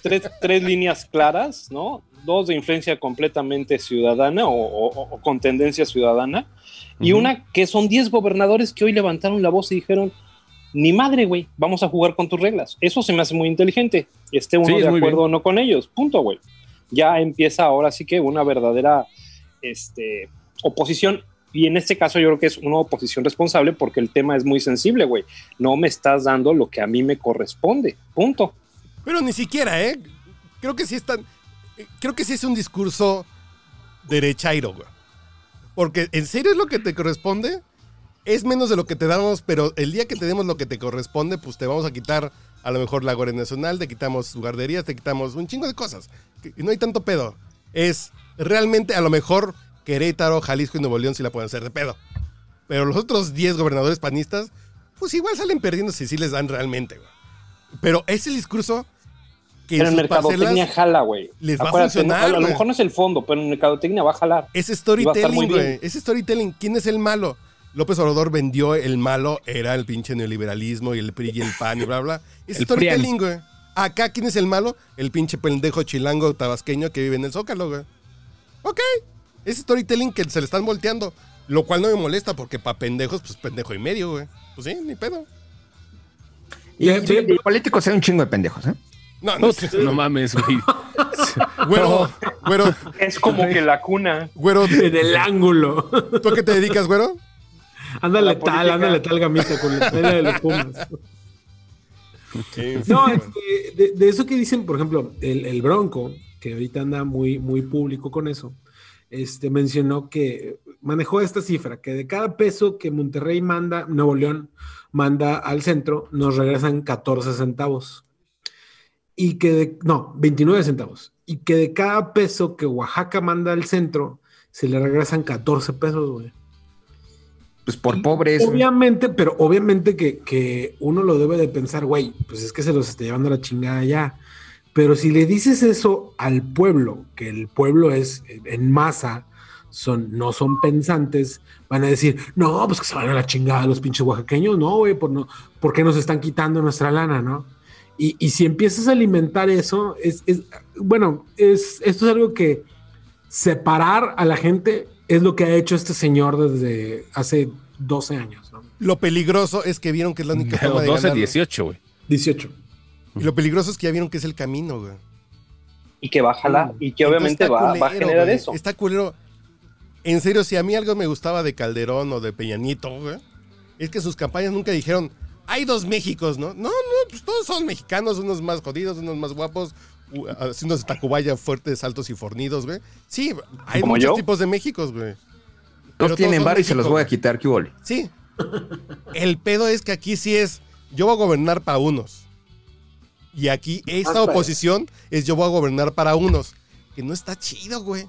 F: tres, tres líneas claras, ¿no? Dos de influencia completamente ciudadana o, o- o con tendencia ciudadana. Y una que son 10 gobernadores que hoy levantaron la voz y dijeron, ni madre, güey, vamos a jugar con tus reglas. Eso se me hace muy inteligente. Esté uno
E: Sí, es
F: de acuerdo o no con ellos. Punto, güey. Ya empieza ahora sí que una verdadera este, oposición. Y en este caso yo creo que es una oposición responsable porque el tema es muy sensible, güey. No me estás dando lo que a mí me corresponde. Punto.
A: Pero ni siquiera, ¿eh? Creo que sí están. Creo que sí es un discurso derechairo, güey. Porque en serio es lo que te corresponde. Es menos de lo que te damos, pero el día que te demos lo que te corresponde, pues te vamos a quitar a lo mejor la Guardia Nacional, te quitamos guarderías, te quitamos un chingo de cosas. Y no hay tanto pedo. Es realmente a lo mejor Querétaro, Jalisco y Nuevo León sí la pueden hacer de pedo. Pero los otros 10 gobernadores panistas, pues igual salen perdiendo si sí les dan realmente, güey. Pero ese discurso que
F: Pero en mercadotecnia jala, güey.
A: les va a funcionar,
F: no, a lo mejor no es el fondo, pero en mercadotecnia va a jalar.
A: es
F: Y
A: storytelling, güey. Es storytelling. ¿Quién es el malo? López Obrador vendió el malo, era el pinche neoliberalismo y el PRI y el PAN y bla, bla. Es
E: El
A: storytelling, güey. Acá, ¿quién es el malo? El pinche pendejo chilango tabasqueño que vive en el Zócalo, güey. Ok. Es storytelling que se le están volteando. Lo cual no me molesta porque para pendejos, pues pendejo y medio, güey. Pues sí, ni pedo.
D: Y fíjate,
B: ya-
D: los políticos hay un chingo de pendejos, ¿eh?
A: No, no,
E: No mames, güey.
A: güero, güero,
F: Es como que la cuna.
A: güero,
B: En el ángulo.
A: ¿tú a qué te dedicas, güero?
B: Ándale tal, ándale tal gamita con la estrella de los Pumas. No, este, de, de eso que dicen, por ejemplo, el, el Bronco, que ahorita anda muy, muy público con eso, este, mencionó que manejó esta cifra, que de cada peso que Monterrey manda, Nuevo León manda al centro, nos regresan 14 centavos. Y que de, no, 29 centavos. Y que de cada peso que Oaxaca manda al centro, se le regresan 14 pesos, güey.
D: Pues por pobres.
B: Obviamente, pero obviamente que, que uno lo debe de pensar, güey, pues es que se los está llevando la chingada ya. Pero si le dices eso al pueblo, que el pueblo es en masa, son, no son pensantes, van a decir, no, pues que se van a la chingada los pinches oaxaqueños, no, güey, por, no, ¿por qué nos están quitando nuestra lana, no? Y, y si empiezas a alimentar eso, es, es bueno, es, esto es algo que separar a la gente es lo que ha hecho este señor desde hace 12 años, ¿no?
A: Lo peligroso es que vieron que es la única forma de
E: 12,
A: ganar.
E: 18, güey.
B: 18.
A: Y lo peligroso es que ya vieron que es el camino, güey.
F: Y que va a jalar, y que obviamente va, va a
A: culero,
F: generar
A: güey.
F: eso.
A: Está culero. En serio, si a mí algo me gustaba de Calderón o de Peñanito, güey, es que sus campañas nunca dijeron, hay dos Méxicos, ¿no? No, no, pues todos son mexicanos, unos más jodidos, unos más guapos, u- así unos de Tacubaya fuertes, altos y fornidos, güey. Sí, hay
F: ¿Como
A: muchos
F: yo?
A: tipos de Méxicos, güey.
D: Todos tienen
A: son
D: bar y se los voy a quitar, ¿qué?
A: Sí. El pedo es que aquí sí es, yo voy a gobernar para unos. Y aquí esta
F: Ah,
A: oposición es yo voy a gobernar para unos. Que no está chido, güey.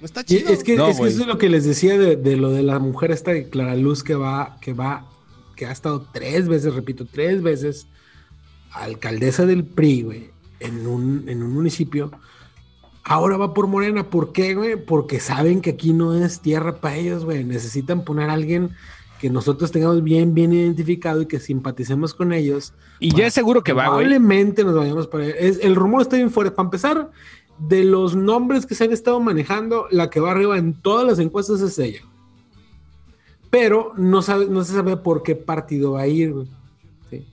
A: No está chido.
B: es que,
E: No,
B: es que eso es lo que les decía de, de lo de la mujer esta de Clara Luz que va, que va, que ha estado tres veces, repito, tres veces alcaldesa del PRI, güey, en un, en un municipio. Ahora va por Morena. ¿Por qué, güey? Porque saben que aquí no es tierra para ellos, güey. Necesitan poner a alguien que nosotros tengamos bien, bien identificado y que simpaticemos con ellos.
E: Y ya es seguro que va, güey.
B: Probablemente nos vayamos para es, El rumor está bien fuerte. Para empezar, de los nombres que se han estado manejando, la que va arriba en todas las encuestas es ella. Pero no, sabe, no se sabe por qué partido va a ir, güey. Sí.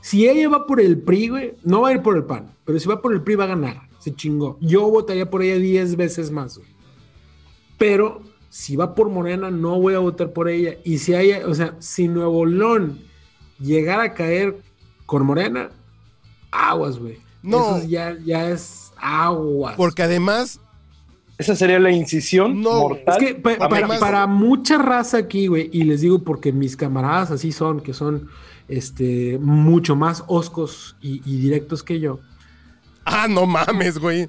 B: Si ella va por el PRI, güey, no va a ir por el PAN, pero si va por el PRI va a ganar. Se chingó. Yo votaría por ella 10 veces más, güey. Pero si va por Morena, no voy a votar por ella. Y si hay, o sea, si Nuevo León llegara a caer con Morena, aguas, güey.
A: No.
B: Eso ya, ya es aguas.
A: Porque además,
F: Esa sería la incisión
A: No,
F: mortal.
B: Es que pa- para, para mucha raza aquí, güey, y les digo porque mis camaradas así son, que son este, mucho más oscos y, y directos que yo.
A: ah, no mames, güey.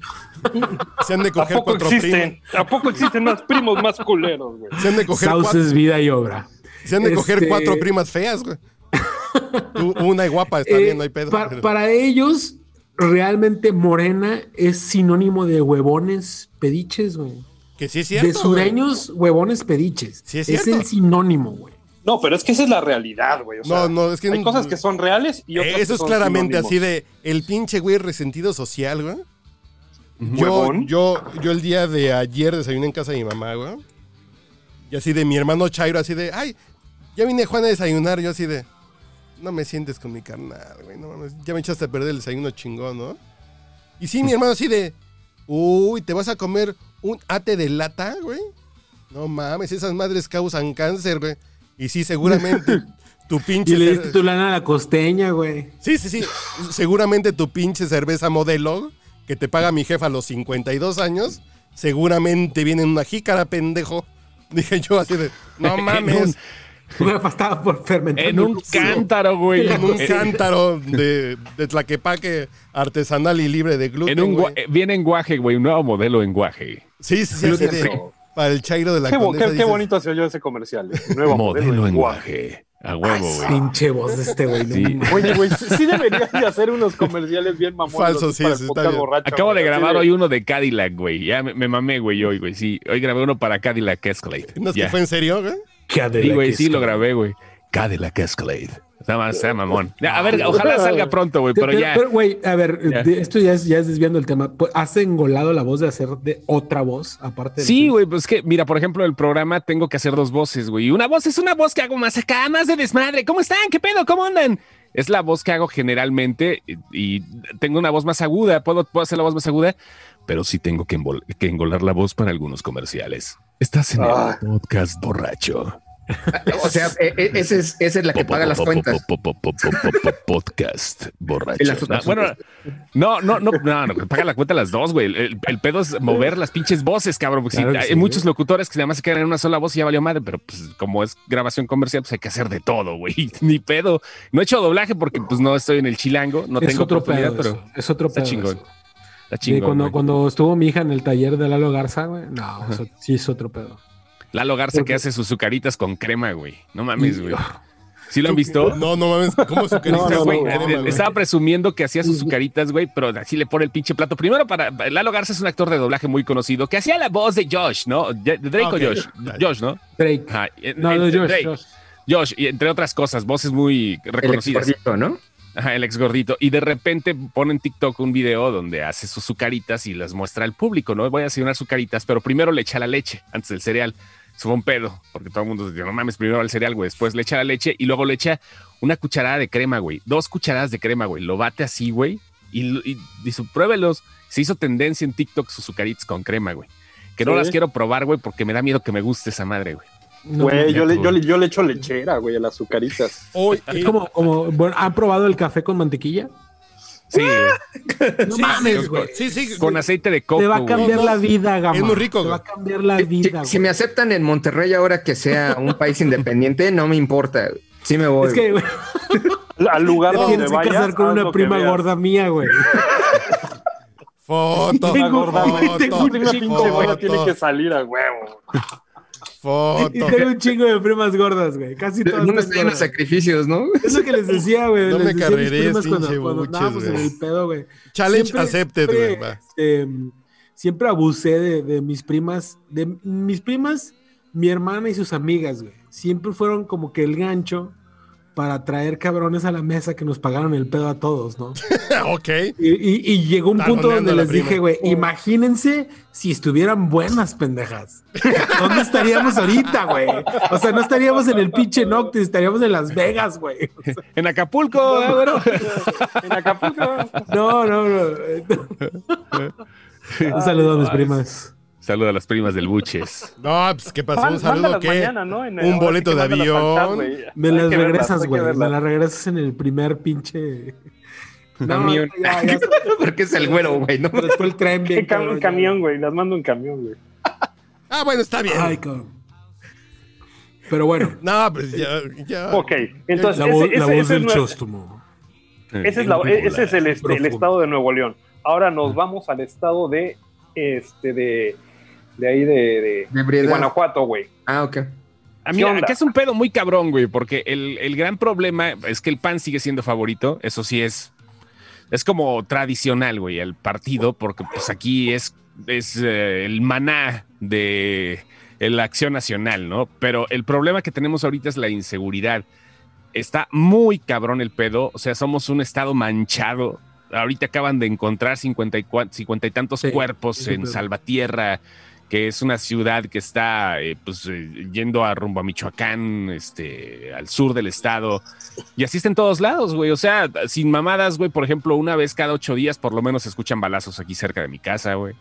A: Se han de
F: ¿A
A: coger
F: poco
A: cuatro
F: existen? ¿A poco existen más primos más culeros, güey?
A: Se han de coger, cuatro,
B: Sauces, vida y obra.
A: se han de coger
B: Este-
A: cuatro primas feas, güey. Tú, una y guapa, está
B: Eh,
A: bien, no hay pedo.
B: pa- para ellos, realmente Morena es sinónimo de huevones pediches, güey.
A: que sí es cierto.
B: De
A: güey.
B: sureños, huevones pediches.
A: Sí, es
B: es
A: cierto.
B: el sinónimo, güey.
F: No, pero es que esa es la realidad, güey. O sea,
A: No, no, es que
F: hay cosas que son reales y otras
A: Eh, Eso
F: que
A: es
F: son
A: claramente
F: sinónimos.
A: así de el pinche güey resentido social, güey. Yo, yo, yo el día de ayer desayuné en casa de mi mamá, güey. Y así de mi hermano Chairo, así de, ay, ya vine Juan a desayunar. Yo así de, no me sientes con mi carnal, güey. No mames, ya me echaste a perder el desayuno chingón, ¿no? Y sí, mi hermano así de, uy, ¿te vas a comer un ate de lata, güey? No mames, esas madres causan cáncer, güey. Y sí, seguramente tu pinche...
B: Y le diste tu lana a la costeña, güey.
A: Sí, sí, sí. Seguramente tu pinche cerveza modelo que te paga mi jefa a los 52 años, seguramente viene en una jícara, pendejo. Dije yo así de, no mames,
B: Una pastada por fermentar.
E: En un cántaro, güey.
A: en un cántaro de, de tlaquepaque artesanal y libre de gluten.
E: En un
A: güey.
E: eh, viene en guaje, güey, un nuevo modelo en guaje.
A: Sí, sí, sí, para el chairo de la
F: Qué,
A: condesa,
F: qué- bonito se oyó ese comercial. eh. Nuevo
E: Modelo en
F: guaje.
E: guaje. A huevo, güey.
B: Pinche voz de este güey.
E: Sí.
F: Oye, güey, sí, deberías de hacer unos comerciales bien mamones.
A: Falso, sí,
F: para
A: está bien.
F: borracho,
E: Acabo de
F: güey,
E: grabar hoy uno de Cadillac, güey. Ya me, me mamé, güey, hoy, güey. Sí, hoy grabé uno para Cadillac Escalade.
A: ¿No es que fue en serio, güey?
E: Sí, güey, sí lo grabé, güey. Cadillac Escalade. Está más, está mamón. A ver, ojalá salga pronto, güey, pero ya.
B: Pero, güey, a ver,
E: Ya.
B: esto ya es, ya es desviando el tema. ¿Has engolado la voz de hacer de otra voz aparte de
E: Sí, güey, pues que, mira, por ejemplo, el programa tengo que hacer dos voces, güey. Y una voz es una voz que hago más acá, más de desmadre. ¿Cómo están? ¿Qué pedo? ¿Cómo andan? Es la voz que hago generalmente y, y tengo una voz más aguda. Puedo, puedo hacer la voz más aguda, pero sí tengo que engolar la voz para algunos comerciales. Estás en
F: Ah.
E: el podcast borracho.
D: O sea, e- e- ese es- esa es la que paga las cuentas.
E: Podcast borracho.
D: Otras
E: bueno, no, no, no, no, no, paga la cuenta las dos, güey. El, pedo es mover las pinches voces, cabrón. Hay muchos locutores que nada más se quedan en una sola voz y ya valió madre, pero pues como es grabación comercial, pues hay que hacer de todo, güey. Ni pedo. No he hecho doblaje porque pues no estoy en el chilango, no
B: es
E: tengo
B: otro
E: oportunidad, pero.
B: Es otro
E: está
B: pedo.
E: chingón. Está
B: Sí, cuando,
E: güey.
B: cuando estuvo mi hija en el taller de Lalo Garza, güey. No, eso sí es otro pedo.
E: Lalo Garza que hace sus sucaritas con crema, güey. No mames, güey. ¿Sí lo han visto?
A: No, no mames, ¿cómo su
F: No, no,
E: Güey,
F: no,
E: estaba presumiendo que hacía sus sucaritas, güey, pero así le pone el pinche plato. Primero, para Lalo Garza es un actor de doblaje muy conocido que hacía la voz de Josh, ¿no? De Drake
A: Ah, ok.
E: o Josh. Josh, ¿no?
B: Drake.
E: Ajá,
B: No, no, Josh,
E: Drake.
B: Josh.
E: Josh, y entre otras cosas, voces muy
D: El
E: reconocidas.
D: ¿no?
E: Ajá, el ex gordito. Y de repente pone en TikTok un video donde hace sus sucaritas y las muestra al público, ¿no? Voy a desayunar sucaritas, pero primero le echa la leche antes del cereal. Eso fue un pedo, porque todo el mundo dice, no mames, primero el cereal, güey. Después le echa la leche y luego le echa una cucharada de crema, güey. Dos cucharadas de crema, güey. Lo bate así, güey. Y, y dice, pruébelos. Se hizo tendencia en TikTok sus azucaritas con crema, güey. Que no
F: Sí.
E: las quiero probar, güey, porque me da miedo que me guste esa madre, güey.
B: No,
F: Güey, yo, le,
E: güey.
F: yo, le, yo le echo lechera, güey, a las azucaritas.
A: Hoy,
B: Es como, como, bueno, ¿han probado el café con mantequilla?
E: Sí, güey.
B: No
A: Sí,
B: mames, güey.
A: Sí, sí.
E: con aceite de coco.
B: Te va a
E: güey.
B: cambiar la vida, Gama.
A: Es muy rico,
B: Te va a
A: güey.
B: cambiar la vida,
D: si
B: güey.
D: me aceptan en Monterrey ahora que sea un país independiente, no me importa. güey. Sí me voy.
B: Es que, güey,
F: Al lugar
B: te
F: donde
B: tienes que casar con una prima gorda mía, güey.
A: Foto,
B: Tengo-
F: Gorda, güey.
A: foto,
B: tengo un
F: Una pinche gorda tiene que salir a huevo.
B: Y tengo un chingo de primas gordas, güey. Casi todas
D: no me
B: están
D: estoy en los sacrificios, ¿no?
B: Es lo que les decía, güey.
A: No
B: les
A: me
B: cuando,
A: pinche buches,
B: en el pedo, güey.
A: Challenge
B: Siempre-
A: accepted, güey.
B: este, siempre abusé de, de mis primas, de mis primas, mi hermana y sus amigas, güey. Siempre fueron como que el gancho para traer cabrones a la mesa que nos pagaron el pedo a todos, ¿no?
A: ok.
B: Y, y- y llegó un punto donde les
A: prima.
B: dije, güey, imagínense si estuvieran buenas pendejas. ¿Dónde estaríamos ahorita, güey? O sea, no estaríamos en el pinche Noctis, estaríamos en Las Vegas, güey.
E: En Acapulco, güero.
F: En Acapulco.
B: No, no, no. Un saludo a mis primas.
E: Saludo a las primas del Buches.
A: No, pues, ¿qué pasó? Un saludo, ¿qué?
F: mañana, ¿no? En-
A: Un
F: sí
A: boleto
F: que
A: de avión.
B: Me las
F: que
B: regresas,
F: que
B: güey. Me las regresas en el primer pinche. No,
D: Camión.
B: ya, ya,
D: Porque es el güero, güey, ¿no?
B: Pero después el tren bien.
F: Cam- camión, güey. Las mando en camión, güey.
A: Ah, bueno, está bien.
B: Ay, cabrón. Pero bueno,
A: No, pues ya. ya.
F: Ok, entonces
B: la,
F: ese,
B: voz- la
F: ese-
B: voz
F: ese es
B: del
F: nue-
B: chóstomo.
F: ese es la- ese es el, este, el estado de Nuevo León. Ahora nos vamos al estado de este de, de ahí de, de-
D: De.
F: Guanajuato, güey.
D: Ah, ok.
E: A mí,
F: ¿Qué onda?
E: acá es un pedo muy cabrón, güey, porque el, el gran problema es que el PAN sigue siendo favorito. Eso sí es. Es como tradicional, güey, el partido, porque pues aquí es, es eh, el maná de la acción nacional, ¿no? Pero el problema que tenemos ahorita es la inseguridad. Está muy cabrón el pedo. O sea, somos un estado manchado. Ahorita acaban de encontrar 54, 50 y tantos
B: Sí,
E: cuerpos en
B: pedo.
E: Salvatierra, que es una ciudad que está eh, pues, eh, yendo a rumbo a Michoacán, este, al sur del estado. Y así está en todos lados, güey. O sea, sin mamadas, güey. Por ejemplo, una vez cada ocho días por lo menos se escuchan balazos aquí cerca de mi casa, güey.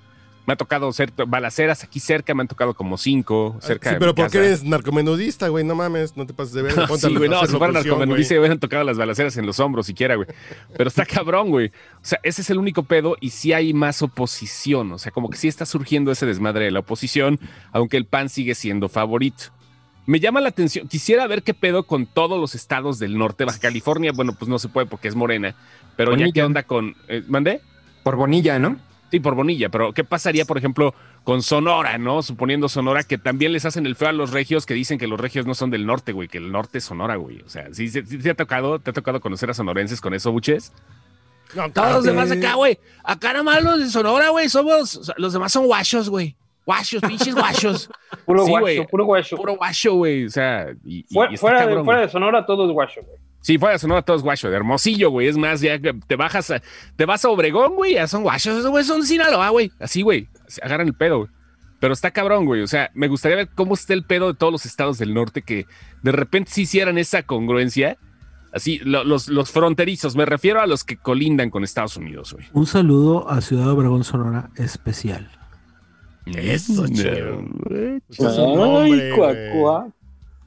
E: Me ha tocado ser balaceras aquí cerca, me han tocado como cinco cerca
A: Sí,
E: de
A: pero ¿por qué eres narcomenudista, güey? No mames, no te pases de ver. Ponte
E: Sí, güey, no, si
A: güey.
E: dice, hubieran tocado las balaceras en los hombros siquiera, güey. Pero está cabrón, güey. O sea, ese es el único pedo y sí hay más oposición. O sea, como que sí está surgiendo ese desmadre de la oposición, aunque el PAN sigue siendo favorito. Me llama la atención, quisiera ver qué pedo con todos los estados del norte. Baja California, bueno, pues no se puede porque es morena. Pero ya
D: Bonilla.
E: qué onda con... eh, ¿Mandé?
D: Por Bonilla, ¿no?
E: Sí, por Bonilla, pero ¿qué pasaría, por ejemplo, con Sonora, no? Suponiendo Sonora, que también les hacen el feo a los regios que dicen que los regios no son del norte, güey, que el norte es Sonora, güey. O sea, ¿sí, sí, sí te ha tocado, te ha tocado conocer a sonorenses con eso, buches?
A: No,
E: Todos los demás acá, güey. Acá nomás los de Sonora, güey, somos, los demás son guachos, güey. Guachos, pinches guachos.
F: Puro
E: Sí,
F: guacho, puro guacho.
E: Puro guacho, güey. O sea, y, y-
F: Fuera,
E: y está
F: fuera de, fuera de Sonora todo es guacho, güey.
E: Sí, fuera de Sonora todo es guacho, de Hermosillo, güey. Es más, ya que te bajas, a- te vas a Obregón, güey, ya son guachos, güey son de Sinaloa, güey. Así, güey, se agarran el pedo, güey. Pero está cabrón, güey. O sea, me gustaría ver cómo está el pedo de todos los estados del norte que de repente sí hicieran esa congruencia. Así, lo- los, los fronterizos, me refiero a los que colindan con Estados Unidos, güey.
B: Un saludo a Ciudad Obregón, Sonora, especial.
A: Eso,
E: No,
A: chido.
E: güey.
A: Ese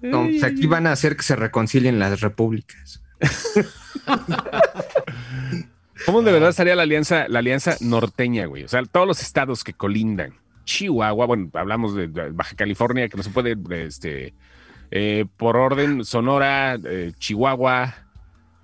A: es un nombre,
F: cuá,
A: güey.
F: cuá.
D: No, pues aquí van a hacer que se reconcilien las repúblicas.
E: ¿Cómo de verdad estaría la alianza, la alianza norteña, güey? O sea, todos los estados que colindan. Chihuahua, bueno, hablamos de, de Baja California, que no se puede, este, eh, por orden, Sonora, eh, Chihuahua,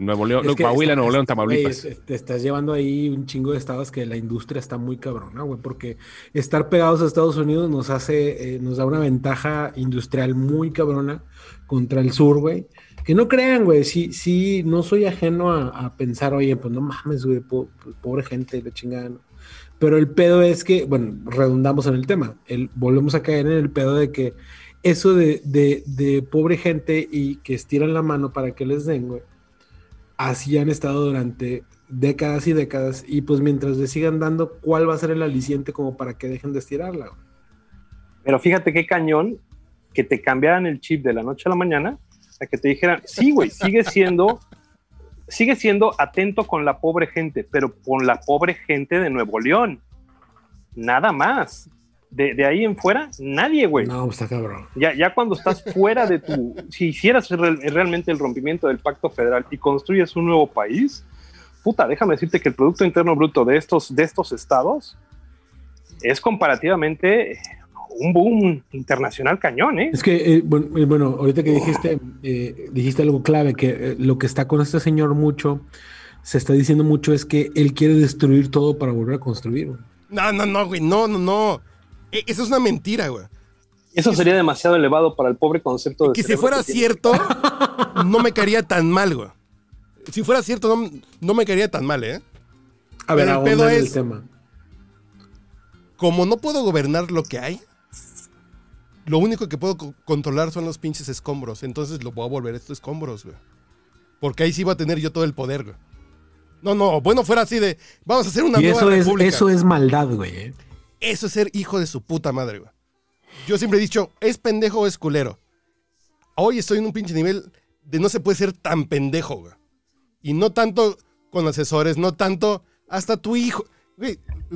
E: Nuevo León,
B: que
E: Coahuila, Nuevo León, Tamaulipas.
B: te estás llevando ahí un chingo de estados que la industria está muy cabrona, güey, porque estar pegados a Estados Unidos nos hace, eh, nos da una ventaja industrial muy cabrona contra el sur, güey. Que no crean, güey, sí, sí, no soy ajeno a, a pensar, oye, pues no mames, güey, po- pobre gente, la chingada, ¿no? Pero el pedo es que, bueno, redundamos en el tema, el, volvemos a caer en el pedo de que eso de, de, de pobre gente y que estiran la mano para que les den, güey así han estado durante décadas y décadas y pues mientras le sigan dando, ¿cuál va a ser el aliciente como para que dejen de estirarla?
F: Pero fíjate qué cañón que te cambiaran el chip de la noche a la mañana a que te dijeran, sí, güey, sigue siendo sigue siendo atento con la pobre gente, pero con la pobre gente de Nuevo León. Nada más. De, de ahí en fuera, nadie, güey.
B: No, está cabrón.
F: Ya, ya cuando estás fuera de tu. Si hicieras re- realmente el rompimiento del pacto federal y construyes un nuevo país, puta, déjame decirte que el Producto Interno Bruto de estos, de estos estados es comparativamente un boom internacional cañón, ¿eh?
B: Es que, eh, bueno, eh, bueno, ahorita que dijiste, eh, dijiste algo clave, que eh, lo que está con este señor mucho, se está diciendo mucho es que él quiere destruir todo para volver a construir.
A: No, no, no, güey. No, no, no. E- Eso es una mentira, güey.
F: Eso sería demasiado elevado para el pobre concepto de.
A: Que si fuera
F: que
A: cierto, no me caería tan mal, güey. Si fuera cierto, no, no me caería tan mal, ¿eh?
B: A ver,
A: el pedo
B: en el
A: es-
B: tema.
A: Como no puedo gobernar lo que hay, lo único que puedo co- controlar son los pinches escombros. Entonces lo voy a volver estos escombros, güey. Porque ahí sí voy a tener yo todo el poder, güey. No, no, bueno, fuera así de, vamos a hacer una
B: Y
A: nueva
B: eso es, eso es maldad, güey. eh.
A: Eso es ser hijo de su puta madre, güey. Yo siempre he dicho, ¿es pendejo o es culero? Hoy estoy en un pinche nivel de no se puede ser tan pendejo, güey. Y no tanto con asesores, no tanto hasta tu hijo.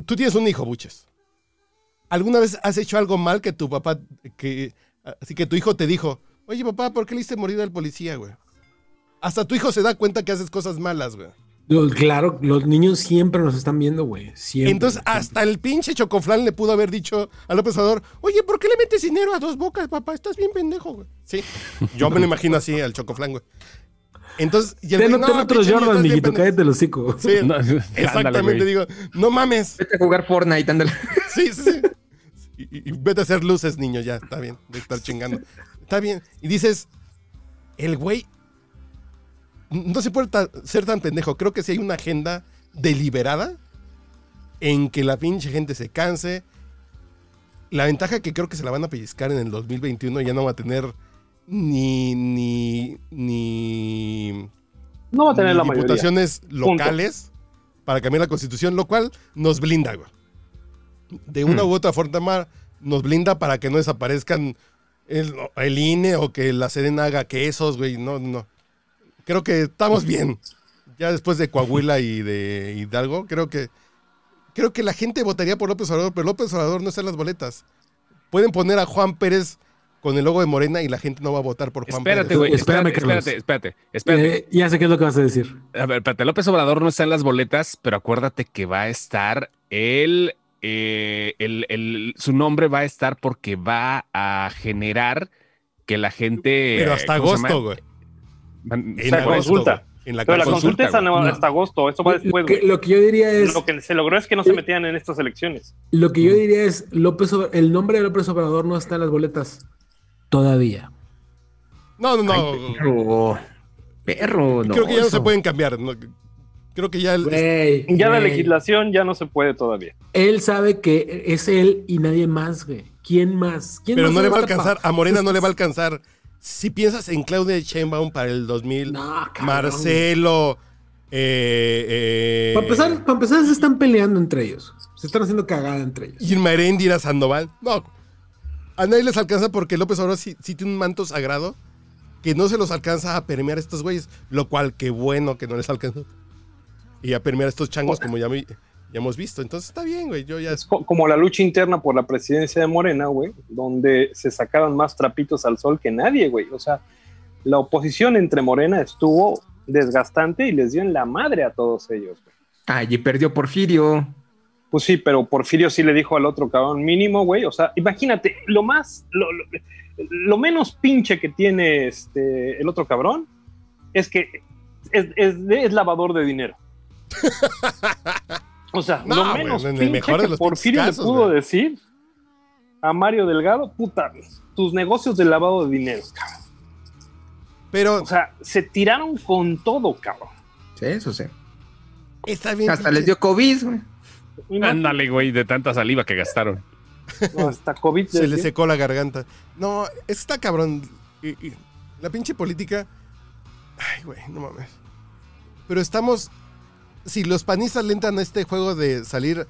A: Tú tienes un hijo, buches. ¿Alguna vez has hecho algo mal que tu papá, que, así que tu hijo te dijo, oye papá, ¿por qué le hiciste morir al policía, güey? Hasta tu hijo se da cuenta que haces cosas malas, güey.
B: Claro, los niños siempre nos están viendo, güey. Siempre.
A: Entonces, hasta el pinche Chocoflán le pudo haber dicho a López Obrador, oye, ¿por qué le metes dinero a dos bocas, papá? Estás bien pendejo, güey. Sí, yo me lo imagino así, al Chocoflán, güey. Entonces, y el
B: Ten,
A: güey,
B: ten
A: "No,
B: otro
A: pinche niño,
B: Jordan, mijito,
A: pendejo".
B: cállate el hocico.
A: Sí,
E: No,
A: exactamente, digo, no mames.
D: Vete a jugar Fortnite, ándale.
A: Sí, sí, sí. Y, y- y vete a hacer luces, niño, ya, está bien, de estar chingando. Está bien. Y dices, el güey no se puede ser tan pendejo. Creo que si hay una agenda deliberada en que la pinche gente se canse. La ventaja que creo que se la van a pellizcar en el 2021 ya no va a tener ni ni ni
F: No va a tener
A: ni
F: la mayoría.
A: diputaciones locales para cambiar la constitución, lo cual nos blinda, güey. De una
F: Hmm.
A: u otra forma nos blinda para que no desaparezcan el, el INE o que la Serena haga quesos, güey. No, no. Creo que estamos bien. Ya después de Coahuila y de Hidalgo, creo que creo que la gente votaría por López Obrador, pero López Obrador no está en las boletas. Pueden poner a Juan Pérez con el logo de Morena y la gente no va a votar por Juan
E: Espérate,
A: Pérez.
E: Espérate,
B: Carlos.
E: espérate, espérate, espérate.
B: Eh, ya sé qué es lo que vas a decir.
E: A ver, espérate, López Obrador no está en las boletas, pero acuérdate que va a estar él, eh, el, el- su nombre va a estar porque va a generar que la gente.
A: Pero hasta
E: ¿cómo se
A: agosto, güey. En
F: La
A: agosto,
F: consulta.
A: En la
F: Pero la
A: consulta.
F: consulta
E: güey.
F: hasta agosto. Esto va
B: Lo
F: después,
B: que, lo que yo diría es,
F: Lo que se logró es que no se metían en estas elecciones.
B: lo que yo diría es, López el nombre de López Obrador no está en las boletas todavía.
A: No, no, no.
D: Perro. Perro, no.
A: Creo que ya no se
D: eso.
A: pueden cambiar. no. Creo que ya. el-
B: Güey,
F: Ya la legislación ya no se puede todavía.
B: Él sabe que es él y nadie más, güey. ¿Quién más? ¿Quién
A: pero
B: más
A: no le va a alcanzar. A Morena no le va a alcanzar. Si piensas en Claudia Sheinbaum para el 2000,
B: No, cabrón.
A: Marcelo. Eh, eh,
B: Para empezar, para empezar, se están peleando entre ellos. Se están haciendo cagada entre ellos.
A: Irma Heréndira Sandoval. No. A nadie les alcanza porque López Obrador sí, sí tiene un manto sagrado que no se los alcanza a permear a estos güeyes. Lo cual, qué bueno que no les alcanza. Y a permear a estos changos, como ya, mi- ya hemos visto. Entonces está bien, güey. Yo ya.
F: Es co- como la lucha interna por la presidencia de Morena, güey, donde se sacaron más trapitos al sol que nadie, güey. O sea, la oposición entre Morena estuvo desgastante y les dio en la madre a todos ellos, güey.
D: Ay, y perdió Porfirio.
F: Pues sí, pero Porfirio sí le dijo al otro cabrón mínimo, güey. O sea, imagínate, lo más, lo, lo- lo menos pinche que tiene este, el otro cabrón es que es, es- es lavador de dinero. O sea,
A: No,
F: lo menos
A: en el mejor de
F: que
A: los
F: Porfirio
A: casos,
F: le pudo decir a Mario Delgado, puta, tus negocios de lavado de dinero, cabrón.
A: Pero
F: O sea, se tiraron con todo, cabrón.
D: Sí, eso sí.
A: está bien.
D: Hasta les dio COVID, güey.
E: Ándale, güey, de tanta saliva que gastaron.
F: No, hasta COVID.
A: Se le secó la garganta. No, está cabrón. Y- y la pinche política. Ay, güey, no mames. Pero estamos. Si los panistas le entran a este juego de salir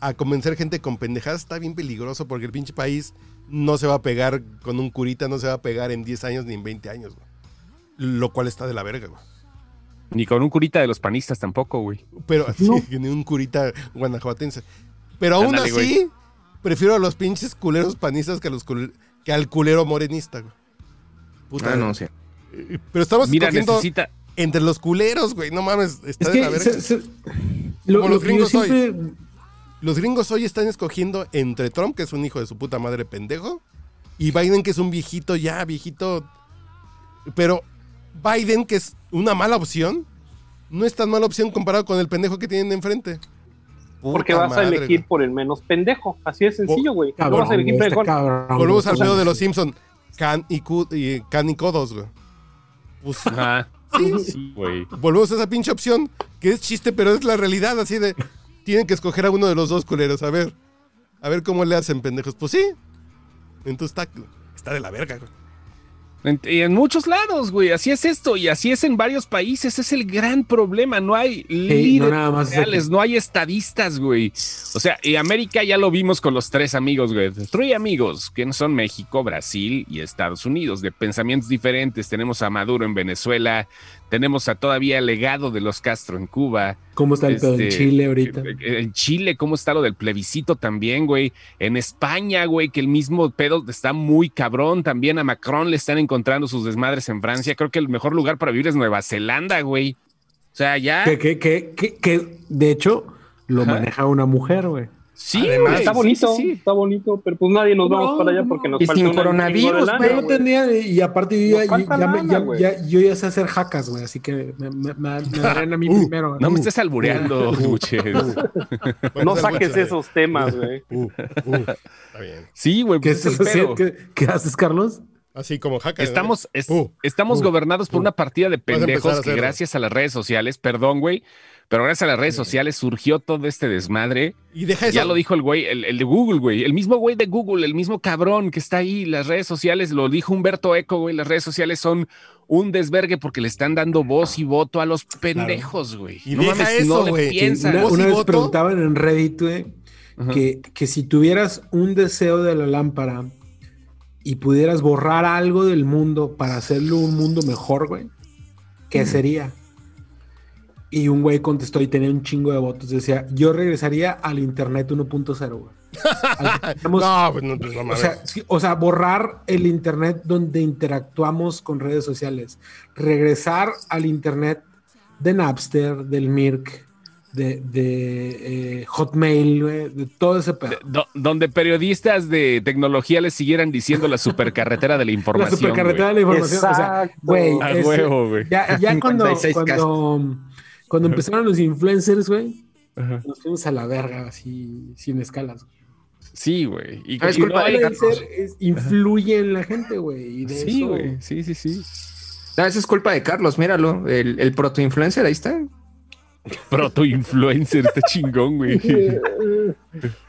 A: a convencer gente con pendejadas, está bien peligroso porque el pinche país no se va a pegar con un curita, no se va a pegar en 10 años ni en 20 años, güey. Lo cual está de la verga, güey.
E: Ni con un curita de los panistas tampoco, güey.
A: Pero sí, ni un curita guanajuatense. Pero aún así, prefiero a los pinches culeros panistas que, a los cul- que al culero morenista, güey. Puta,
D: Ah, no, sí.
A: Pero estamos
E: Mira,
A: escogiendo
E: necesita.
A: Entre los culeros, güey. No mames, está
B: Es
A: de la
B: que
A: verga.
B: se- se- lo,
A: Como
B: lo
A: los gringos hoy. Los gringos hoy están escogiendo entre Trump, que es un hijo de su puta madre pendejo, y Biden, que es un viejito ya, viejito. Pero Biden, que es una mala opción, no es tan mala opción comparado con el pendejo que tienen enfrente.
F: Porque vas a elegir
A: güey.
F: por el menos pendejo. Así de sencillo, güey. No
B: Cabrón,
F: vas a elegir
B: güey, está
F: mejor.
B: cabrón,
A: Volvemos al pedo de los Simpson. Can y, Can y Codos, güey. Pues,
E: Ajá.
A: Sí,
E: Sí, güey.
A: volvemos a esa pinche opción, que es chiste, pero es la realidad, así de... Tienen que escoger a uno de los dos culeros, a ver. A ver cómo le hacen, pendejos. Pues sí. Entonces está, está de la verga, güey.
E: En, en muchos lados, güey. Así es esto. Y así es en varios países. Es el gran problema. No hay líderes
B: no
E: reales, no hay estadistas, güey. O sea, y América ya lo vimos con los tres amigos, güey. Tres amigos, que son México, Brasil y Estados Unidos, de pensamientos diferentes. Tenemos a Maduro en Venezuela. Tenemos a todavía el legado de los Castro en Cuba.
B: ¿Cómo está el pedo en
E: Este,
B: Chile ahorita?
E: eh, En Chile, ¿cómo está lo del plebiscito también, güey? En España, güey, que el mismo pedo está muy cabrón. También a Macron le están encontrando sus desmadres en Francia. Creo que el mejor lugar para vivir es Nueva Zelanda, güey. O sea, ya.
B: Que, que, que, que, que, de hecho lo
E: Ajá.
B: maneja una mujer, güey.
E: Sí,
A: Además,
F: Está bonito,
E: sí, sí.
F: está bonito, pero pues nadie nos
B: No,
F: vamos para allá porque nos
D: Y
F: falta
D: sin coronavirus,
F: lana,
D: güey.
B: Yo no tenía, y aparte yo ya, ya me-
F: lana,
B: ya-
F: güey.
B: ya- yo ya sé hacer jacas, güey, así que me, me, me- me darán a mí
A: Uh,
B: primero.
E: No me
B: Uh.
E: estés albureando, Buches.
F: No saques esos temas, güey.
A: Uh, uh, está bien.
E: Sí, güey,
B: ¿Qué,
E: pues?
B: ¿Qué, qué haces, Carlos?
A: Así como hacker.
E: Estamos, es-
A: Uh,
E: estamos
A: uh,
E: gobernados por
A: uh.
E: una partida de pendejos que gracias a las redes sociales, perdón, güey, pero gracias a las redes sociales surgió todo este desmadre.
A: Y deja eso.
E: Ya lo dijo el güey, el, el de Google, güey. El mismo güey de Google, el mismo cabrón que está ahí. Las redes sociales, lo dijo Humberto Eco, güey. Las redes sociales son un desvergue porque le están dando voz y voto a los pendejos, güey.
A: Y deja eso,
E: le
A: güey.
E: piensan.
B: Una,
A: ¿Voz
B: una vez
A: voto?
B: preguntaban en Reddit, güey, que, que si tuvieras un deseo de la lámpara y pudieras borrar algo del mundo para hacerlo un mundo mejor, güey, ¿qué sería? Y un güey contestó y tenía un chingo de votos. Decía, yo regresaría al Internet 1.0, güey. Al que teníamos-
A: No, pues no, pues no
B: o
A: mames.
B: sea, sí, o sea, borrar el internet donde interactuamos con redes sociales, regresar al internet de Napster, del Mirk, de, de, eh, Hotmail, güey, de todo ese pedo.
E: Do- donde periodistas de tecnología les siguieran diciendo la supercarretera de la
B: La
E: información.
B: supercarretera de la información. O sea, güey,
E: güey. A
B: ese-
E: huevo, güey.
B: ya, ya cuando,
D: 56
B: cuando, empezaron los influencers, güey, nos fuimos a la verga, así, sin escalas. güey.
E: Sí, güey. Y,
D: Ah, es
E: y
D: culpa
E: no
B: es- influye en la gente, güey.
E: Sí,
B: eso-
E: güey. Sí, sí, sí.
D: No, esa es culpa de Carlos, míralo. El, el proto-influencer, ahí está.
E: Proto-influencer, está chingón, güey.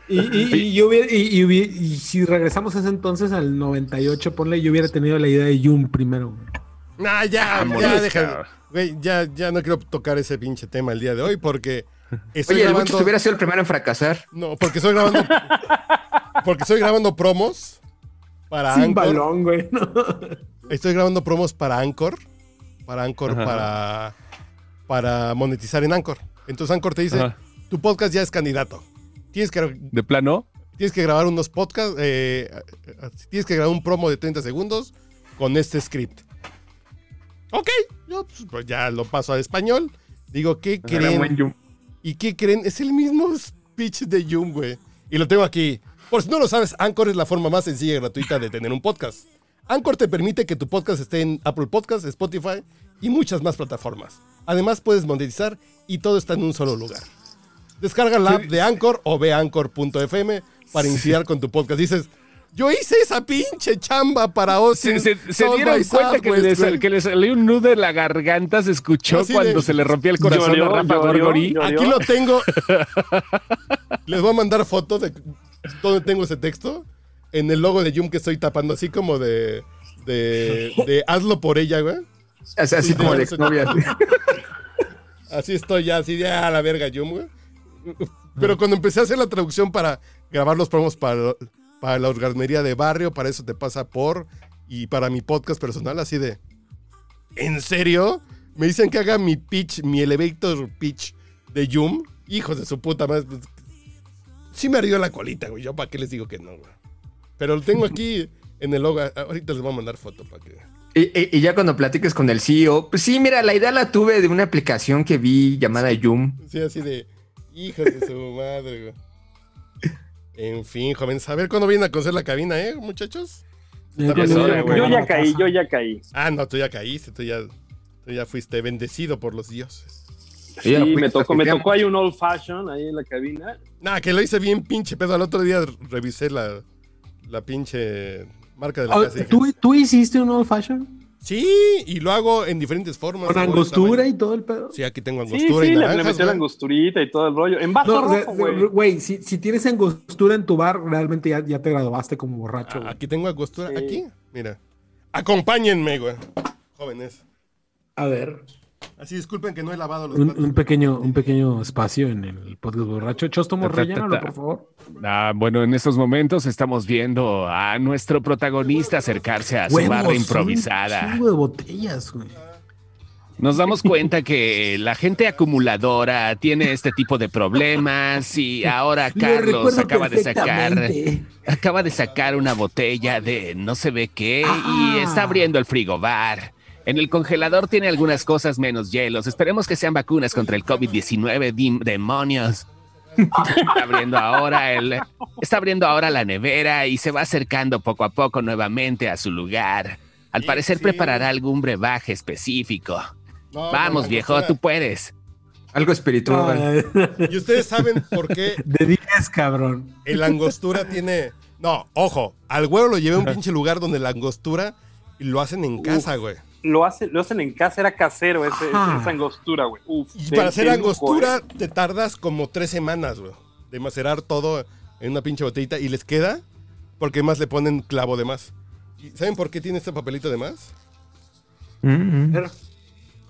B: Y, y- y yo hubiera- y, y hubiera- y si regresamos a ese entonces al 98, ponle, yo hubiera tenido la idea de Yum primero. güey.
A: Nah, ya, ya, deja. Güey, ya, ya no quiero tocar ese pinche tema el día de hoy porque estoy
D: Oye, el
A: grabando.
D: Buchos hubiera sido el primero en fracasar.
A: No, porque estoy grabando. porque estoy grabando promos para
B: Sin
A: Anchor.
B: balón, güey. ¿no?
A: Estoy grabando promos para Anchor. Para Anchor,
E: Ajá.
A: para. Para monetizar en Anchor. Entonces Anchor te dice:
E: Ajá.
A: tu podcast ya es candidato. Tienes que,
E: ¿De plano?
A: tienes que grabar unos podcasts. eh, tienes que grabar un promo de 30 segundos con este script. Ok, yo pues, pues, ya lo paso al español. Digo, ¿qué creen? ¿Y qué creen? Es el mismo speech de Jung, güey. Y lo tengo aquí. Por si no lo sabes, Anchor es la forma más sencilla y gratuita de tener un podcast. Anchor te permite que tu podcast esté en Apple Podcasts, Spotify y muchas más plataformas. Además, puedes monetizar y todo está en un solo lugar. Descarga la app de Anchor o ve a anchor.fm para iniciar con tu podcast. Dices, yo hice esa pinche chamba para Austin.
E: Se, se- se
A: South
E: dieron cuenta que le,
A: Southwest, güey.
E: que le salió un nudo en la garganta, se escuchó
A: Así
E: cuando
A: de-
E: se le rompía el corazón
F: Llorió,
E: a Rafa
F: llorió,
E: Gorgori.
F: llorió.
A: Aquí lo tengo. Les voy a mandar fotos de donde tengo ese texto. En el logo de Yum que estoy tapando, así como de. de, de hazlo por ella, güey.
D: Así, así
A: Sí,
D: como
A: de-
D: exnovia.
A: Así estoy ya, así de a la verga, Yum, güey. Pero cuando empecé a hacer la traducción para grabar los promos para, para la orgasmería de barrio, para eso te pasa por. Y para mi podcast personal, así de. ¿En serio? me dicen que haga mi pitch, mi elevator pitch de Yum. Hijos de su puta madre. pues, Sí me ardió la colita, güey. Yo para qué les digo que no, güey. Pero lo tengo aquí en el logo. Ahorita les voy a mandar foto para que.
D: Y, y- y ya cuando platiques con el CEO, pues sí, mira, la idea la tuve de una aplicación que vi llamada Yum.
A: Sí, así de. Hijos de su madre, güey. En fin, jóvenes. A ver cuándo vienen a conocer la cabina, ¿eh, muchachos?
F: Yo ya caí, yo ya caí.
A: Ah, no, tú ya caíste, tú ya, tú ya fuiste bendecido por los dioses.
F: Sí, me tocó, me tocó ahí un old fashion ahí en la cabina.
A: Nada, que lo hice bien pinche pedo. Al otro día revisé la, la pinche marca de la
B: Ah,
A: casa.
B: ¿Tú, ¿Tú hiciste un old fashion?
A: Sí, y lo hago en diferentes formas.
B: ¿Con angostura y todo el pedo?
A: Sí, aquí tengo
F: Sí,
A: angostura
F: sí,
A: y
F: le, le
A: naranjas,
F: metió la angosturita y todo el rollo. En vaso
B: No,
F: rojo, güey.
B: güey, si, si tienes angostura en tu bar, realmente ya, ya te graduaste como borracho.
A: Ah. Aquí tengo angostura.
F: Sí.
A: Aquí, mira. Acompáñenme, güey. Jóvenes.
B: A ver,
A: Así disculpen que no he lavado los
B: un,
A: platos.
B: un pequeño, un pequeño espacio en el podcast borracho. Chostomo, rellénalo, por favor.
E: Ah, bueno, en estos momentos estamos viendo a nuestro protagonista acercarse a su
B: Huevos,
E: barra improvisada.
B: Un chingo de botellas, güey.
E: Nos damos cuenta que la gente acumuladora tiene este tipo de problemas y ahora
B: Lo
E: Carlos acaba de sacar acaba de sacar una botella de no se ve qué y está abriendo el frigobar. En el congelador tiene algunas cosas menos hielos. Esperemos que sean vacunas contra el COVID-19, dim- demonios. Está abriendo ahora el está abriendo ahora la nevera y se va acercando poco a poco nuevamente a su lugar. Al
A: Sí,
E: parecer
A: sí.
E: preparará algún brebaje específico.
A: No,
E: Vamos, viejo, tú puedes.
D: Algo espiritual.
A: Y ustedes saben por qué
B: De 10, cabrón.
A: el angostura tiene. No, ojo, al güero lo llevé a un pinche lugar donde la angostura y lo hacen en casa, güey.
F: Lo, hacen, lo hacen en casa, era casero ese, esa angostura, güey.
A: Y para hacer
F: lujo,
A: angostura
F: ¿eh?
A: te tardas como tres semanas, güey. De macerar todo en una pinche botellita y les queda porque más le ponen clavo de más. ¿Y ¿Saben por qué tiene este papelito de más?
D: Mm, mm.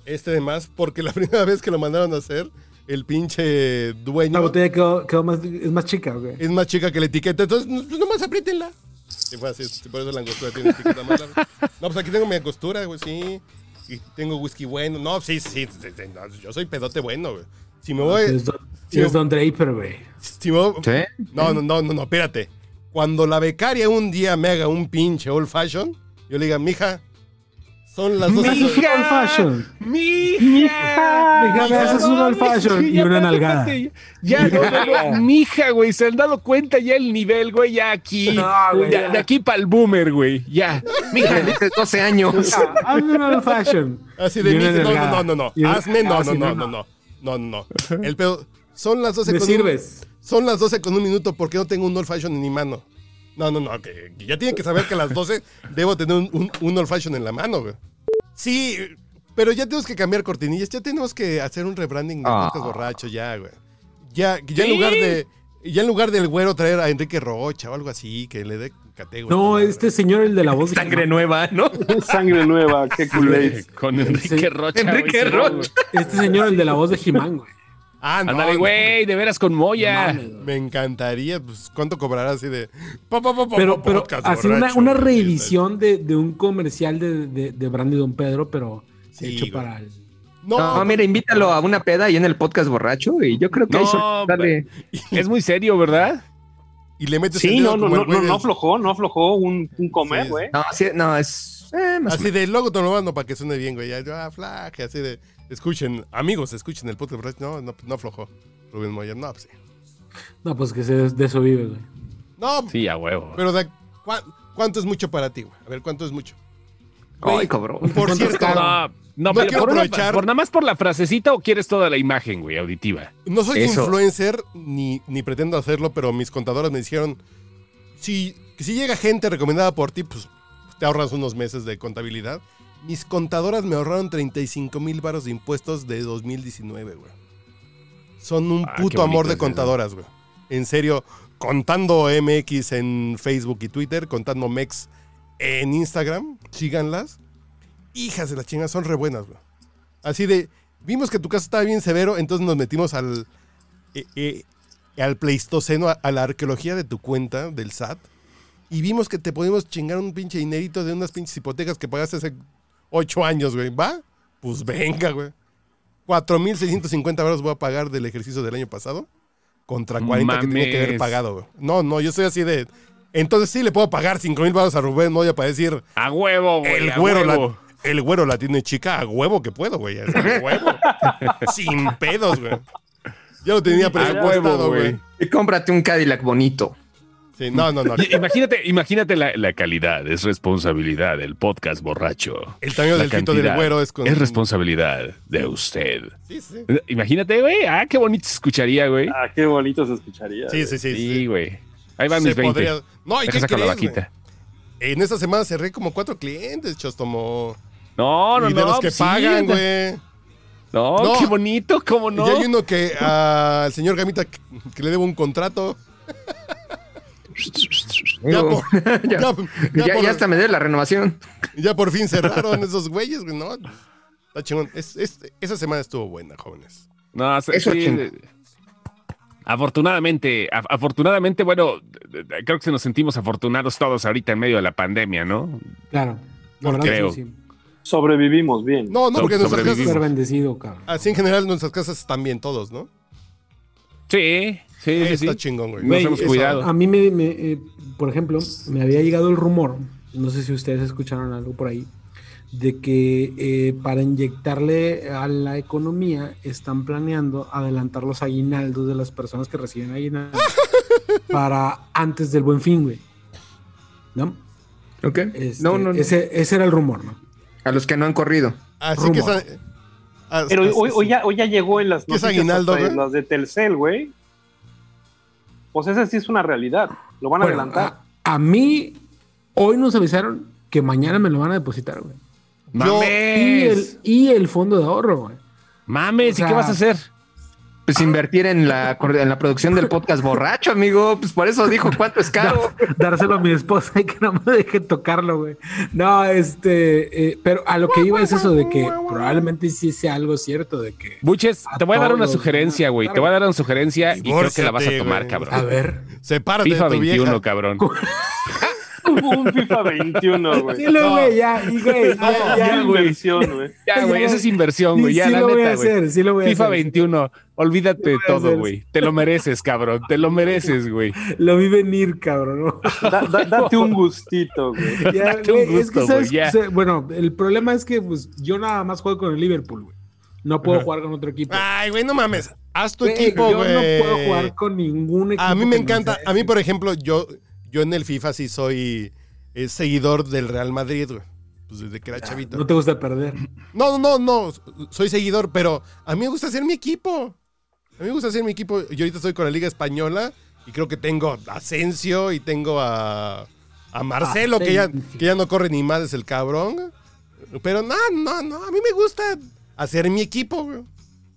A: Este de más, porque la primera vez que lo mandaron a hacer, el pinche
B: La
A: dueño
B: botella quedó, quedó más, es más chica, güey.
A: es más chica que la etiqueta. Entonces, pues nomás apriétenla. Y fue así, por eso la angostura tiene etiqueta larga. No, pues aquí tengo mi angostura, güey, sí. Y tengo whisky bueno. No, sí, sí, sí, sí, no, yo soy pedote bueno, güey. Si me voy... Sí,
B: es Don Draper, güey.
A: Si me voy-
D: ¿Sí?
A: No, no, no, no, no, espérate. Cuando la becaria un día me haga un pinche old fashion, yo le diga, mija, son las 12.
E: Mija.
B: Old fashion.
E: ¡Mija!
B: Mija, me haces un old fashion y una nalgada.
E: Ya, no, no, no, mija, güey, se han dado cuenta ya el nivel, güey, ya aquí.
B: No, güey,
E: Ya,
B: ya.
E: de aquí para el boomer, güey, ya. Mija,
D: Tienes 12 años.
B: Hazme un old fashion.
A: Así de mija, no, no, no, no, Hazme, no,
B: Ah,
A: no, no, no, no. No, no, no. El pedo. Son las 12
B: Me
A: con
B: sirves.
A: Un, son las 12 con un minuto, ¿por qué no tengo un old fashion en mi mano? No, no, no, que, que ya tienen que saber que a las 12 debo tener un, un, un old fashion en la mano, güey. Sí, pero ya tenemos que cambiar cortinillas, ya tenemos que hacer un rebranding de
D: Ah.
A: podcast borracho ya, güey. Ya, ya en lugar de ya en lugar del güero traer a Enrique Rocha o algo así, que le dé categoría.
B: No, este señor, el de la voz. de
D: Sangre nueva, ¿no?
F: Sangre nueva, qué culé.
E: con Enrique. Rocha.
D: Enrique Rocha.
B: Este señor, el de la voz de He-Man, güey.
A: Ah, no.
E: Ándale,
A: no.
E: güey, de veras con Moya.
A: Me encantaría, pues, ¿cuánto cobrará así de... pa, pa, pa,
B: Pero, pero
A: podcast
B: así una, una reedición de, de un comercial de, de, de Brandy Don Pedro, pero
A: Sí,
B: hecho
A: güey.
B: para el.
A: No,
D: No, mira, invítalo a una peda y en el podcast borracho y yo creo que
E: No,
D: suele darle-
E: Es muy serio, ¿verdad?
A: y le metes
F: Sí, no, no, no, no, aflojó, no aflojó un, un comer,
A: Sí.
F: güey.
D: No, sí, no, es... eh,
A: Así de, luego te lo mando para que suene bien, güey. Ya, ah, flaje, así de... Escuchen, amigos, escuchen el podcast. No, no, no aflojó. Rubén Moya, no, pues sí.
B: No, pues que se, de eso vive, güey.
A: No,
E: Sí, a huevo.
A: pero de, ¿cuá- ¿cuánto es mucho para ti, güey? A ver, ¿cuánto es mucho?
D: Ay, cabrón.
A: Por
B: ¿Cuánto
A: cierto?
E: No, no,
A: No
E: pero
A: quiero
E: por, una-
A: aprovechar-
E: por nada más por la frasecita o quieres toda la imagen, güey, auditiva.
A: no soy
D: Eso.
A: influencer ni, ni pretendo hacerlo, pero mis contadoras me dijeron, si, si llega gente recomendada por ti, pues te ahorras unos meses de contabilidad. Mis contadoras me ahorraron 35 mil baros de impuestos de 2019, güey. Son un
E: Ah,
A: puto amor de contadoras, güey. En serio, contando MX en Facebook y Twitter, contando MEX en Instagram, síganlas. Hijas de la chinga, son re buenas, güey. Así de, vimos que tu caso estaba bien severo, entonces nos metimos al, eh, eh, al pleistoceno, a, a la arqueología de tu cuenta del SAT, y vimos que te podíamos chingar un pinche dinerito de unas pinches hipotecas que pagaste hace ocho años, güey. ¿Va? Pues venga, güey. 4.650 euros voy a pagar del ejercicio del año pasado contra 40 que tenía que haber pagado, güey. No, no, yo soy así de... Entonces sí le puedo pagar 5.000 baros a Rubén Moya para decir,
E: A huevo, güey.
A: el
E: a
A: güero,
E: huevo.
A: la, el güero la tiene chica, a huevo que puedo, güey. A huevo. Sin pedos, güey. Ya lo tenía
E: A
A: presupuestado,
E: huevo, güey.
A: güey.
D: Y cómprate un Cadillac bonito.
A: Sí, no, no, no.
E: Imagínate, imagínate la, la calidad, es responsabilidad del podcast borracho.
A: El tamaño
E: La
A: del pito del güero es con...
E: Es responsabilidad de usted.
A: Sí, sí.
E: Imagínate, güey. Ah, qué bonito se escucharía, güey.
F: Ah, qué bonito se escucharía.
A: Sí, sí, sí.
E: Sí,
A: sí.
E: güey. Ahí van
A: Se
E: mis 20.
A: podría- No, ¿y
E: Deja
A: qué
E: sacar la vaquita.
A: En esta semana cerré como cuatro clientes, Chostomo.
E: No, no,
A: y
E: no.
A: de los que
E: pues sí,
A: pagan, güey.
E: No,
A: No.
E: qué bonito, ¿cómo no?
A: Y hay uno que al señor Gamita que, que le debo un contrato. Ya por,
D: ya,
A: ya, ya
D: ya,
A: por-
D: ya hasta me debe la renovación.
A: ya por fin cerraron esos güeyes, güey, ¿no? Está chingón. Es- es- esa semana estuvo buena, jóvenes.
E: No, sí,
D: Eso
E: sí, Afortunadamente, af- afortunadamente, bueno, creo que se nos sentimos afortunados todos ahorita en medio de la pandemia, ¿no?
B: Claro. La
A: ¿Por
B: verdad,
E: qué?
B: sí.
F: Sobrevivimos bien.
A: No, no,
E: So-
A: porque nuestras
E: sobrevivimos.
B: Súper
A: casas,
B: bendecido, cabrón.
A: así en general, nuestras casas están bien todos, ¿no?
E: Sí, sí, sí.
A: Está
E: sí.
A: chingón, güey.
E: Nos hemos
B: eso-
E: cuidado.
B: A mí, me, me, eh, por ejemplo, me había llegado el rumor, no sé si ustedes escucharon algo por ahí, de que eh, para inyectarle a la economía están planeando adelantar los aguinaldos de las personas que reciben aguinaldos para antes del buen fin, güey. ¿No?
D: ¿Ok?
B: Este,
D: no, no, no.
B: Ese, ese era el rumor, ¿no?
D: A los que no han corrido.
A: Así que
B: rumor.
A: esa- as-
F: Pero
A: as-
F: hoy, hoy ya, hoy ya llegó en las
A: ¿Qué es
F: noticias
A: aguinaldo,
F: hasta en
A: güey?
F: las de Telcel, güey. Pues esa sí es una realidad. Lo van a
B: Bueno,
F: adelantar.
B: a, a mí, hoy nos avisaron que mañana me lo van a depositar, güey.
A: Yo-
B: Y el,
E: Mames.
B: y el fondo de ahorro, güey.
E: Mames,
B: o sea-
E: ¿y qué vas a hacer?
D: Pues invertir en la, en la producción del podcast borracho, amigo. Pues por eso dijo cuánto es caro.
B: dárselo a mi esposa y que no me deje tocarlo, güey. No, este, eh, pero a lo que iba es eso de que probablemente sí sea algo cierto de que,
E: Buches, te voy a dar una
B: todos,
E: sugerencia, güey. Te voy a dar una sugerencia y creo que la vas a tomar,
A: güey.
E: cabrón.
B: a ver,
A: Sepárate
E: FIFA
A: de tu
E: 21,
A: vieja.
E: cabrón.
F: un FIFA 21, güey.
B: sí lo güey, ya, y güey,
F: No,
B: ya,
F: ya,
B: ya, güey.
F: inversión, güey.
E: Ya, güey, esa es inversión,
B: Sí,
E: güey. Ya,
B: sí
E: la
B: lo voy a
E: güey.
B: hacer, sí lo voy a
E: FIFA
B: hacer.
E: 21, olvídate de todo,
B: hacer.
E: güey. Te lo mereces, cabrón. Te lo mereces, güey.
B: Lo vi venir, cabrón. ¿no?
F: Da- da- date un gustito, güey.
B: Ya,
E: Date un
B: güey, es que sabes,
E: güey, ya.
B: se- bueno, el problema es que pues yo nada más juego con el Liverpool, güey. No puedo jugar con otro equipo.
A: Ay, güey, no mames. Haz tu
B: Güey,
A: equipo,
B: yo
A: güey.
B: no puedo jugar con ningún equipo.
A: A mí me encanta. A mí, por ejemplo, yo, yo en el FIFA sí soy eh, seguidor del Real Madrid, güey. Pues desde que era chavito.
B: No te gusta perder.
A: No, no, no, no. Soy seguidor, pero a mí me gusta hacer mi equipo. A mí me gusta hacer mi equipo. Yo ahorita estoy con la Liga Española y creo que tengo a Asensio y tengo a, a Marcelo, que ya, que ya no corre ni más, es el cabrón. Pero no, no, no. A mí me gusta hacer mi equipo, güey.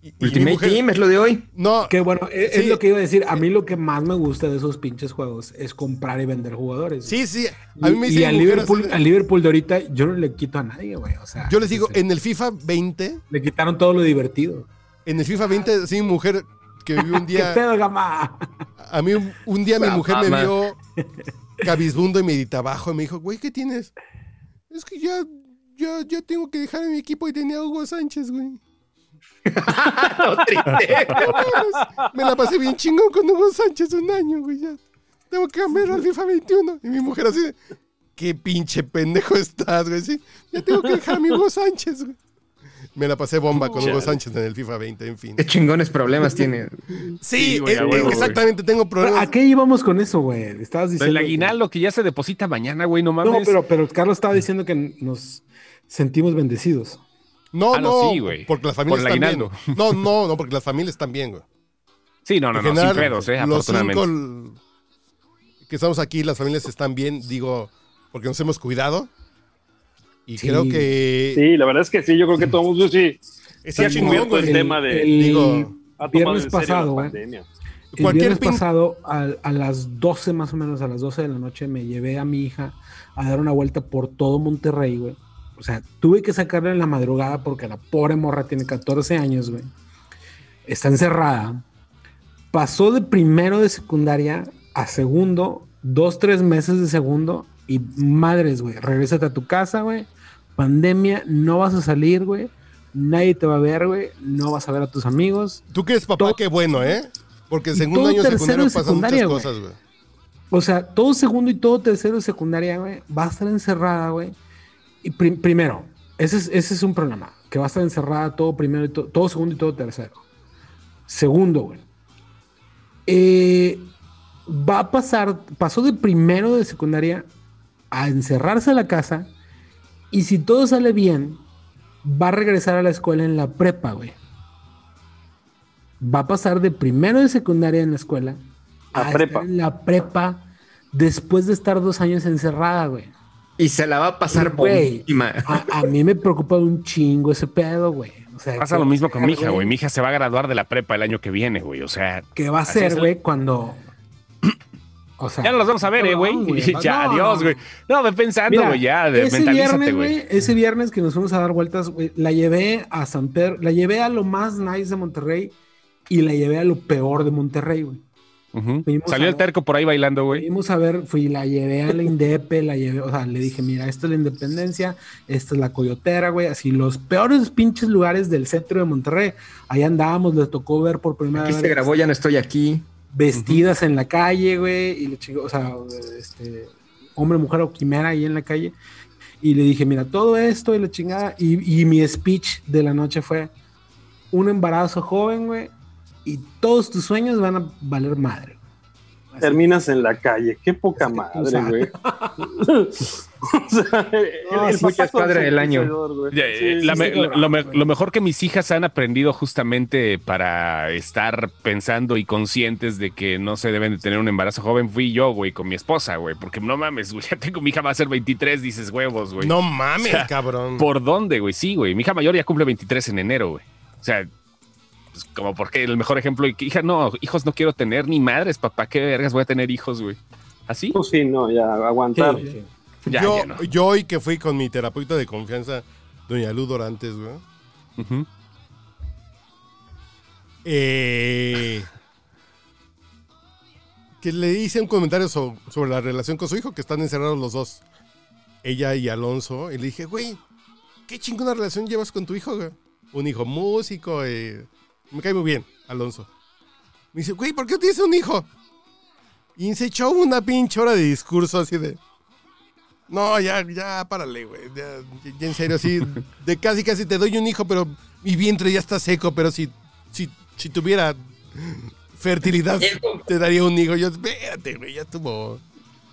A: Y- y
D: Ultimate
A: mujer-
D: Team es lo de hoy.
A: No,
B: Que bueno, es, es lo que iba a decir. A mí lo que más me gusta de esos pinches juegos es comprar y vender jugadores.
A: sí, sí.
B: Y,
A: A mí me
B: y
A: dice
B: al Liverpool, al Liverpool de ahorita yo no le quito a nadie, güey. O sea,
A: Yo les digo, en el FIFA 20,
B: le quitaron todo lo divertido.
A: en el FIFA 20, sí, mi mujer que vivió un
B: ¿Qué
A: día,
B: pedo, gama?
A: a mí un- un día mi mujer me vio cabizbundo y medita abajo y me dijo, güey, ¿qué tienes? Es que ya, ya, ya tengo que dejar a mi equipo y tenía a Hugo Sánchez, güey.
D: No, triste.
A: Me la pasé bien chingón con Hugo Sánchez un año, güey, ya. Tengo que cambiar al FIFA 21. Y mi mujer así de, qué pinche pendejo estás, güey, sí. Ya tengo que dejar a mi Hugo Sánchez, güey. Me la pasé bomba con Hugo. Sánchez en el FIFA 20, en fin.
D: Qué chingones problemas tiene.
A: Sí,
E: Sí, güey,
A: eh,
E: güey.
A: exactamente, tengo problemas.
B: ¿A qué íbamos con eso, güey? Estabas diciendo.
E: El aguinaldo que ya se deposita mañana, güey, no mames.
B: No, pero, pero Carlos estaba diciendo que nos sentimos bendecidos.
A: No,
E: Ah, no,
A: no,
E: sí, güey.
A: porque las familias
E: Por el
A: están bien. No, no, no, porque las familias están bien, güey.
E: Sí, no, no,
A: En
E: no, sin
A: general,
E: pedos, eh,
A: los
E: afortunadamente.
A: cinco que estamos aquí, las familias están bien, digo, porque nos hemos cuidado. Y
B: Sí.
A: creo que
F: Sí, la verdad es que sí, yo creo que todo el mundo sí.
A: está
F: sí ha cubierto el
A: güey.
F: tema de-
A: Digo,
F: Ha tomado
B: viernes pasado,
F: la pandemia.
B: El
A: Cualquier
B: viernes
A: pin-
B: pasado, a, a las 12 más o menos, a las 12 de la noche, me llevé a mi hija a dar una vuelta por todo Monterrey, güey. O sea, tuve que sacarla en la madrugada porque la pobre morra tiene 14 años, güey. Está encerrada. Pasó de primero de secundaria a segundo, dos, tres meses de segundo. Y madres, güey, regrésate a tu casa, güey. Pandemia, no vas a salir, güey. nadie te va a ver, güey, no vas a ver a tus amigos.
A: Tú que eres papá,
B: Todo-
A: qué bueno, ¿eh? Porque segundo año secundario pasan
B: secundaria,
A: muchas
B: güey.
A: cosas, güey.
B: O sea, todo segundo y todo tercero de secundaria, güey, va a estar encerrada, güey. Y prim- primero, ese es, ese es un problema, que va a estar encerrada todo primero y to- todo segundo y todo tercero. Segundo, güey. eh, va a pasar, pasó de primero de secundaria a encerrarse a la casa y si todo sale bien, va a regresar a la escuela en la prepa, güey. Va a pasar de primero de secundaria en la escuela
F: A
B: a
F: prepa.
B: estar en la prepa después de estar dos años encerrada, güey.
D: Y se la va a pasar
B: Güey.
D: buenísima.
B: A, a mí me preocupa un chingo ese pedo, güey. O sea,
E: Pasa
B: ¿qué
E: lo mismo con mi hija, güey. Mi hija se va a graduar de la prepa el año que viene, güey. O sea,
B: ¿Qué va a ser, güey, cuando... O sea,
E: ya no los vamos a ver, eh, güey. ya,
B: No.
E: adiós, güey. No, ve pensando, güey, ya, de-
B: ese
E: mentalízate, güey,
B: ese viernes que nos fuimos a dar vueltas, güey, la llevé a San Pedro, la llevé a lo más nice de Monterrey y la llevé a lo peor de Monterrey, güey.
E: Ujú.
B: fuimos
E: Salió el terco por ahí bailando, güey.
B: Fuimos a ver, fui, la llevé a la Indepe, la llevé, o sea, le dije, mira, esta es la Independencia, esta es la Coyotera, güey, así los peores pinches lugares del centro de Monterrey. Ahí andábamos, les tocó ver por primera
D: Aquí
B: vez
D: se grabó, ya no estoy aquí.
B: vestidas en la calle, güey, y le chico, o sea, este, hombre, mujer o quimera ahí en la calle. Y le dije, mira, todo esto y la chingada. Y, y mi speech de la noche fue un embarazo joven, güey, y todos tus sueños van a valer madre. Así.
F: Terminas en la calle. Qué poca
B: Es que tú
F: madre, güey. o sea, el,
D: No,
F: el
D: sí, ya es padre del año.
F: consentidor, güey.
E: Ya,
F: Sí,
E: la
F: sí,
E: me-
F: sí,
E: lo,
F: cabrón.
E: lo me- lo mejor que mis hijas han aprendido justamente para estar pensando y conscientes de que no se deben de tener un embarazo joven fui yo, güey, con mi esposa, güey. Porque no mames, güey, ya tengo mi hija va a ser 23, dices huevos, güey.
A: No mames,
E: O sea,
A: cabrón.
E: ¿Por dónde, güey? Sí, güey. Mi hija mayor ya cumple 23 en enero, güey. O sea, pues, como porque el mejor ejemplo, y que, hija, no, hijos no quiero tener ni madres, papá, qué vergas voy a tener hijos, güey. ¿Así?
F: Pues sí, no, ya aguantar.
B: Sí, sí.
E: Ya,
A: yo,
E: ya no.
A: yo hoy que fui con mi terapeuta de confianza, doña Lu Dorantes, güey. Eh, que le hice un comentario so- sobre la relación con su hijo, que están encerrados los dos, ella y Alonso, y le dije, güey, qué chingona relación llevas con tu hijo, güey. Un hijo músico, eh, me cae muy bien, Alonso. Me dice, güey, ¿por qué tienes un hijo? Y se echó una pinche hora de discurso así de... No, ya, ya, párale, güey. Ya, ya en serio, así, de casi, casi te doy un hijo, pero mi vientre ya está seco, pero si, si, si tuviera fertilidad, te daría un hijo. Yo, espérate, güey, ya tuvo.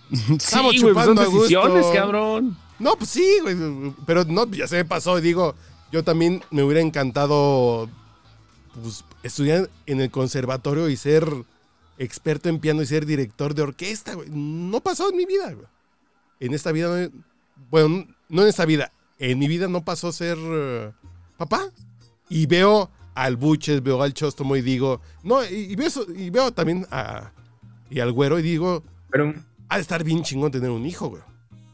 A: Estamos
E: pues son
A: chupando a gusto.
E: decisiones, cabrón.
A: No, pues sí, güey, pero no, ya se me pasó. Digo, yo también me hubiera encantado pues, estudiar en el conservatorio y ser experto en piano y ser director de orquesta, güey. No pasó en mi vida, güey. En esta vida, no- bueno, no en esta vida, en mi vida no pasó ser eh, papá. Y veo al Buches, veo al Chostomo y digo, no, y, y veo, eso- y veo también a, y al Güero y digo,
D: Pero
A: ha de estar bien chingón tener un hijo, güey.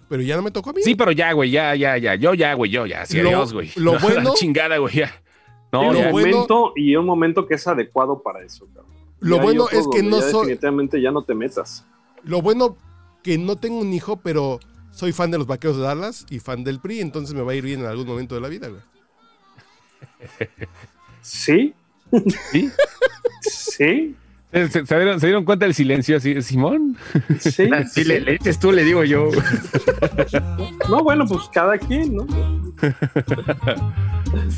A: Pero ya no me tocó a mí.
E: Sí, pero ya, güey, ya, ya, ya. Yo ya, güey, yo ya. Sí,
A: Lo-
E: adiós, güey.
A: lo
E: No,
A: bueno-
E: La chingada, güey, ya. No,
A: bueno-
F: momento y un momento que es adecuado para eso, cabrón.
A: Lo
F: Ya
A: bueno es que no soy.
F: Definitivamente ya no te metas.
A: Lo bueno que no tengo un hijo, pero soy fan de los vaqueros de Dallas y fan del PRI, entonces me va a ir bien en algún momento de la vida, güey.
F: ¿Sí?
E: ¿Sí?
F: ¿Sí?
E: ¿Se, se- se dieron, se dieron cuenta del silencio así, Simón?
F: ¿Sí?
D: si le, le dices tú, le digo yo.
F: No, bueno, pues cada quien, ¿no?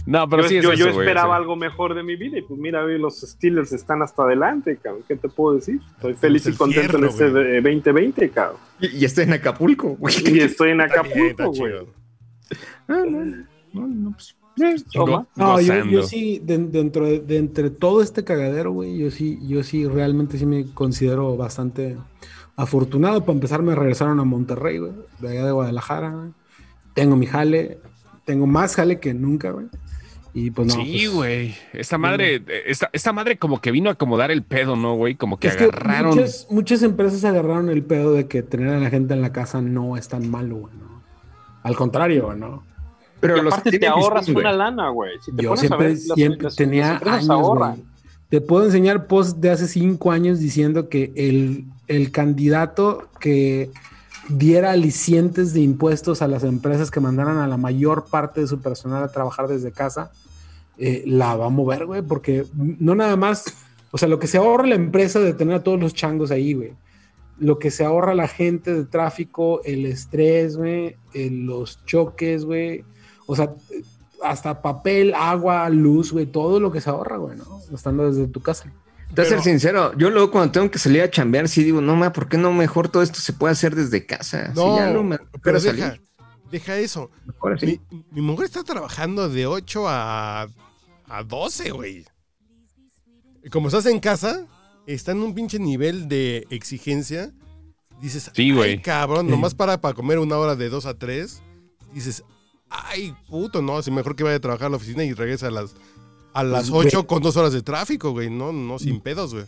E: No, pero
F: yo
E: sí es
F: yo,
E: eso,
F: yo esperaba algo mejor de mi vida y pues mira, hoy los Steelers están hasta adelante, cabrón. ¿Qué te puedo decir? Estoy feliz
A: el
F: y contento
A: fierro,
F: en este
A: güey.
F: eh, 2020, cabrón.
D: Y, y estoy en Acapulco, güey.
F: Y estoy en Acapulco, güey.
D: Ah, no, no, no, pues,
F: Toma.
B: No, yo, yo sí, de- dentro de, de entre todo este cagadero, güey, yo sí, yo sí realmente sí me considero bastante afortunado. Para empezar, me regresaron a Monterrey, güey, de allá de Guadalajara, güey. Tengo mi jale, tengo más jale que nunca, güey. Y pues no.
E: sí,
B: pues,
E: güey. Esta madre, esta, esta madre como que vino a acomodar el pedo, ¿no, güey? Como que
B: Es que
E: agarraron.
B: muchas, muchas empresas agarraron el pedo de que tener a la gente en la casa no es tan malo, güey, ¿no? Al contrario, güey, ¿no?
D: Pero
F: Y
D: los
F: aparte te ahorras una lana, güey. Si te
B: Yo
F: pones a
B: siempre,
F: ver,
B: siempre
F: las-
B: tenía
F: las
B: años. Te puedo enseñar posts de hace cinco años diciendo que el, el candidato que diera alicientes de impuestos a las empresas que mandaran a la mayor parte de su personal a trabajar desde casa eh, la va a mover, güey, porque no nada más, o sea, lo que se ahorra la empresa de tener a todos los changos ahí, güey. Lo que se ahorra la gente de tráfico, el estrés, güey, eh, los choques, güey. O sea, hasta papel, agua, luz, güey, todo lo que se ahorra, güey, ¿no? Estando desde tu casa.
D: Te voy a ser sincero, yo luego cuando tengo que salir a chambear, sí digo, no, ma, ¿por qué no mejor todo esto se puede hacer desde casa?
A: No,
D: Si ya no me
A: pero deja,
D: salir,
A: deja eso.
D: mejor así.
A: Mi, mi mujer está trabajando de 8 a, a 12, güey. Y Como estás en casa, está en un pinche nivel de exigencia. Dices,
E: Sí, güey.
A: ay, cabrón, nomás para, para comer una hora de 2 a 3. Dices, ay, puto, no, si mejor que vaya a trabajar a la oficina y regrese a las, a las
B: Güey.
A: 8 con dos horas de tráfico, güey. No, no, sin pedos, güey.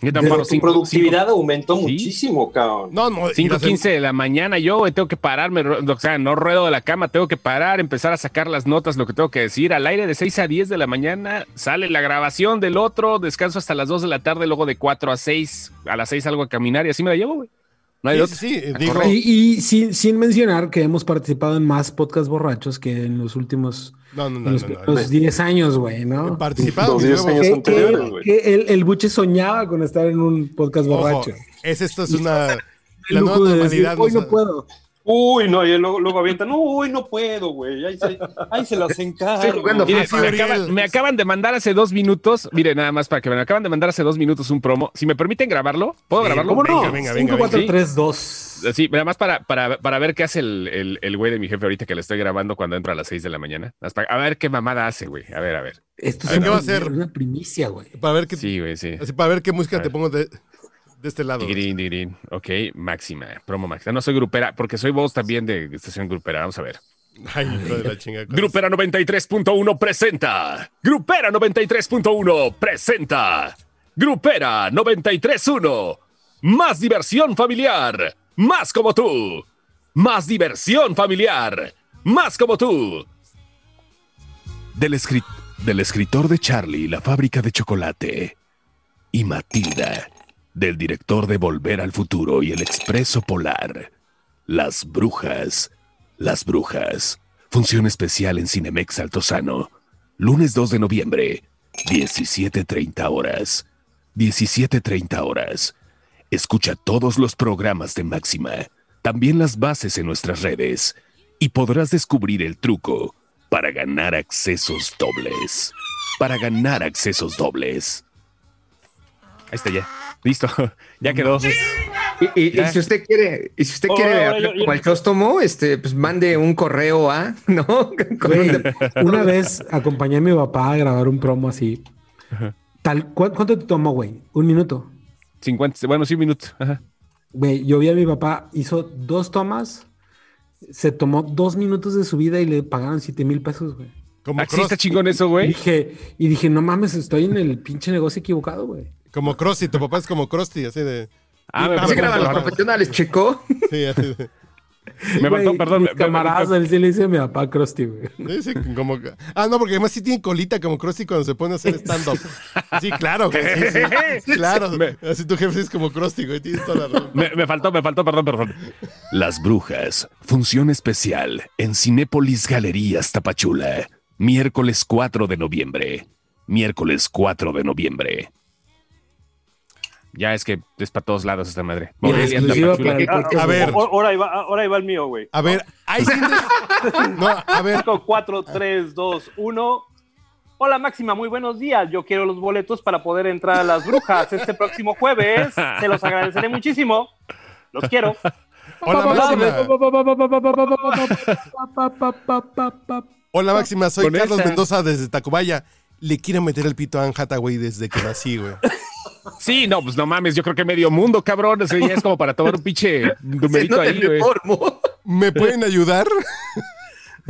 E: ¿Qué tan
B: Pero?
F: Tu productividad aumentó
E: Sí.
F: muchísimo, cabrón.
A: No, no. y
E: 5.15
A: las-
E: de la mañana, yo güey, tengo que pararme, o sea, no ruedo de la cama, tengo que parar, empezar a sacar las notas, lo que tengo que decir. Al aire de 6 a 10 de la mañana sale la grabación del otro, descanso hasta las 2 de la tarde, luego de 4 a 6, a las 6 salgo a caminar y así me la llevo, güey. No hay
A: Sí,
E: otra.
A: sí, digo.
B: Y, y sin, sin mencionar que hemos participado en más podcast borrachos que en los últimos
A: no, no, no,
B: los
A: no, no.
B: primeros 10 años, güey, ¿no?
A: He participado,
F: Los
A: mi
F: 10
A: huevo.
F: años
B: Que,
F: anteriores, güey.
B: el, el buche soñaba con estar en un podcast
A: Ojo,
B: borracho.
A: es esto es una... La nueva
B: de decir,
A: normalidad.
B: hoy no
A: ha-
B: puedo.
F: Uy, no, y luego, luego avientan, uy, no puedo, güey. Ahí se, ahí se las encargo.
D: Estoy jugando
E: Mire,
A: sí,
E: me, acaban, me acaban de mandar hace dos minutos, mire, nada más para que me acaban de mandar hace dos minutos un promo. Si me permiten grabarlo, ¿puedo
A: Sí,
E: grabarlo?
B: ¿Cómo no?
A: Venga, venga, venga,
B: 5, 4,
E: venga.
B: 3, 2.
E: Sí, nada más para, para, para ver qué hace el, el, el güey de mi jefe ahorita que le estoy grabando cuando entro a las 6 de la mañana. Hasta- a ver qué mamada hace, güey. A ver, a ver.
B: Esto es
A: ver, ¿qué
B: una,
A: va a hacer?
B: una primicia, güey.
A: Para ver qué,
E: Sí, güey, sí.
A: así, para ver qué música te pongo de, de este lado.
E: Digrin, digrin. Ok, máxima, promo máxima. No soy grupera, porque soy voz también de estación grupera. Vamos a ver.
A: Ay, hijo de la chingada.
E: Grupera 93.1 presenta. Grupera 93.1 presenta. Grupera 93.1. Más diversión familiar. Más como tú. Más diversión familiar. Más como tú. Del escritor de Charlie, la fábrica de chocolate. Y Matilda. Del director de Volver al Futuro y El Expreso Polar. Las Brujas. Las Brujas. Función especial en Cinemex Altozano. Lunes 2 de noviembre. 17.30 horas. 17.30 horas. Escucha todos los programas de Máxima. También las bases en nuestras redes. Y podrás descubrir el truco para ganar accesos dobles. Para ganar accesos dobles. Ahí está ya. Listo. Ya quedó.
D: Y, y- y si usted quiere, y si usted
F: Ahora,
D: quiere hablar como el chóstomo, este, pues mande un correo a, ¿no? Con
B: Güey,
D: un
B: una vez acompañé a mi papá a grabar un promo así. Tal, ¿cu- ¿Cuánto te tomó, güey? Un minuto.
E: 50, bueno, sí, un minuto. Ajá.
B: Güey, yo vi a mi papá, hizo dos tomas, se tomó dos minutos de su vida y le pagaron 7 mil pesos, güey.
A: Como,
E: Ah, sí
A: cross,
E: está chingón eso,
B: Y
E: güey.
B: dije, y dije, no mames, estoy en el pinche negocio equivocado, güey.
A: Como Krusty, tu papá es como Krusty, así de...
E: Ah, me,
D: graban los profesionales, chico.
A: Sí, así de...
E: me faltó, perdón.
B: camaradas, él sí le dice a mi papá Krusty, güey.
A: sí, sí, como... Ah, no, porque además sí tiene colita como Krusty cuando se pone a hacer stand-up. Sí, claro, güey, sí, sí. Claro.
E: Me-
A: Así tu jefe es como Krusty, güey, tienes toda la razón.
E: Me, me faltó, me faltó, perdón, perdón. Las Brujas, función especial en Cinépolis Galerías Tapachula, miércoles 4 de noviembre. Miércoles 4 de noviembre. Ya es que es para todos lados esta madre. Morelia.
A: A ver.
F: Ahora va, ahora va el mío, güey.
A: A ver, ahí sí... No, a ver,
F: 4, 3, 2, 1. Hola Máxima, muy buenos días. Yo quiero los boletos para poder entrar a las brujas este próximo jueves. Se los agradeceré muchísimo. Los quiero.
A: hola Máxima. Hola Máxima, soy Carlos
E: esa.
A: Mendoza desde Tacubaya. Le quiero meter el pito a Anne Hathaway desde que nací, güey.
E: Sí, no, pues no mames, yo creo que medio mundo, cabrón. Eso ya es como para tomar un pinche numerito ahí, güey.
D: reformo.
A: ¿Me pueden ayudar?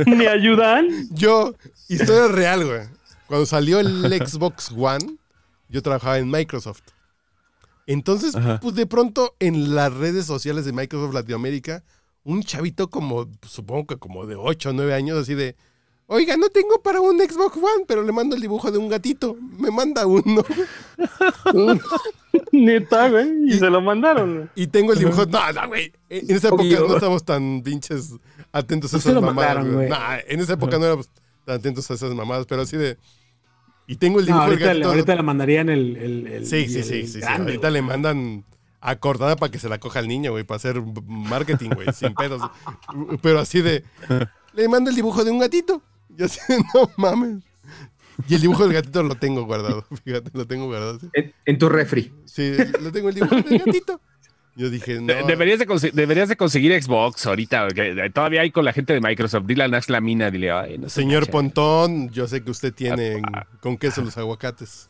F: ¿Me ayudan?
A: Yo, historia real, güey. Cuando salió el Xbox One, yo trabajaba en Microsoft. Entonces,
E: Ajá.
A: pues de pronto en las redes sociales de Microsoft Latinoamérica, un chavito como, supongo que como de 8 o 9 años, así de, oiga, no tengo para un Xbox One, pero le mando el dibujo de un gatito. Me manda uno.
F: Neta, güey. Y se lo mandaron. güey.
A: Y tengo el dibujo. No, no, güey. En esa época
D: Obvio.
A: no estamos tan pinches atentos a
B: No se
A: esas
B: lo
A: mamadas.
B: mandaron,
A: güey. Nah, en esa época no éramos tan atentos a esas mamadas, pero así de. Y tengo el
B: No,
A: dibujo del
B: ahorita, le-
A: gatito.
B: ahorita le mandarían el. el, el-
A: Sí, sí,
B: el
A: sí, sí, Ahorita
B: güey.
A: le mandan a Cortana para que se la coja al niño, güey, para hacer marketing, güey, sin pedos. Pero así de. Le manda el dibujo de un gatito. Y así, no mames. Y el dibujo del gatito lo tengo guardado. Fíjate, lo tengo guardado. Sí,
D: En, en tu refri.
A: Sí, lo tengo el dibujo del gatito. Yo dije, no.
E: De- Deberías, de deberías de conseguir Xbox ahorita. que, eh, todavía hay con la gente de Microsoft. Dile a Nax la mina, dile, ay, no sé,
A: Señor
E: cacha".
A: Pontón, yo sé que usted tiene en- con queso los aguacates.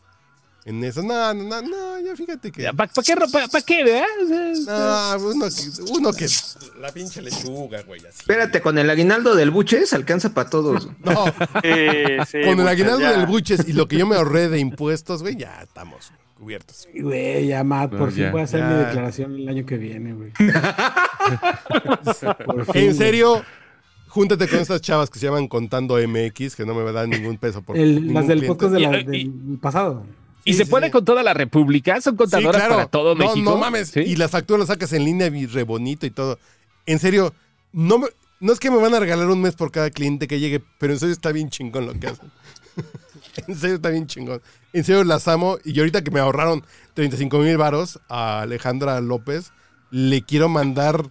A: En eso, no, no, no, no, ya fíjate que.
E: ¿Para qué, pa- pa' qué, verdad?
A: No, uno que, uno que la pinche lechuga, güey, así.
D: Espérate, con el aguinaldo del buches alcanza para todos.
A: No,
F: Sí, sí,
A: con el aguinaldo
F: ya.
A: del buches y lo que yo me ahorré de impuestos, güey, ya estamos cubiertos.
B: Güey, ya, Matt, por
E: No,
B: fin
E: ya,
B: voy a hacer
A: ya.
B: mi declaración el año que viene, güey. Por fin,
A: En serio, júntate con estas chavas que se llaman Contando MX, que no me dan ningún peso por
B: El-
A: ningún
B: las del
A: cliente.
B: podcast de la-
E: Y-
B: del pasado.
E: ¿Y se puede con toda la República? ¿Son contadoras
A: claro.
E: para todo
A: no,
E: México?
A: No mames. Y las facturas las sacas en línea y re bonito y todo. En serio, no, me- no es que me van a regalar un mes por cada cliente que llegue, pero en serio está bien chingón lo que hacen. en serio está bien chingón. En serio las amo. Y ahorita que me ahorraron 35 mil varos a Alejandra López, le quiero mandar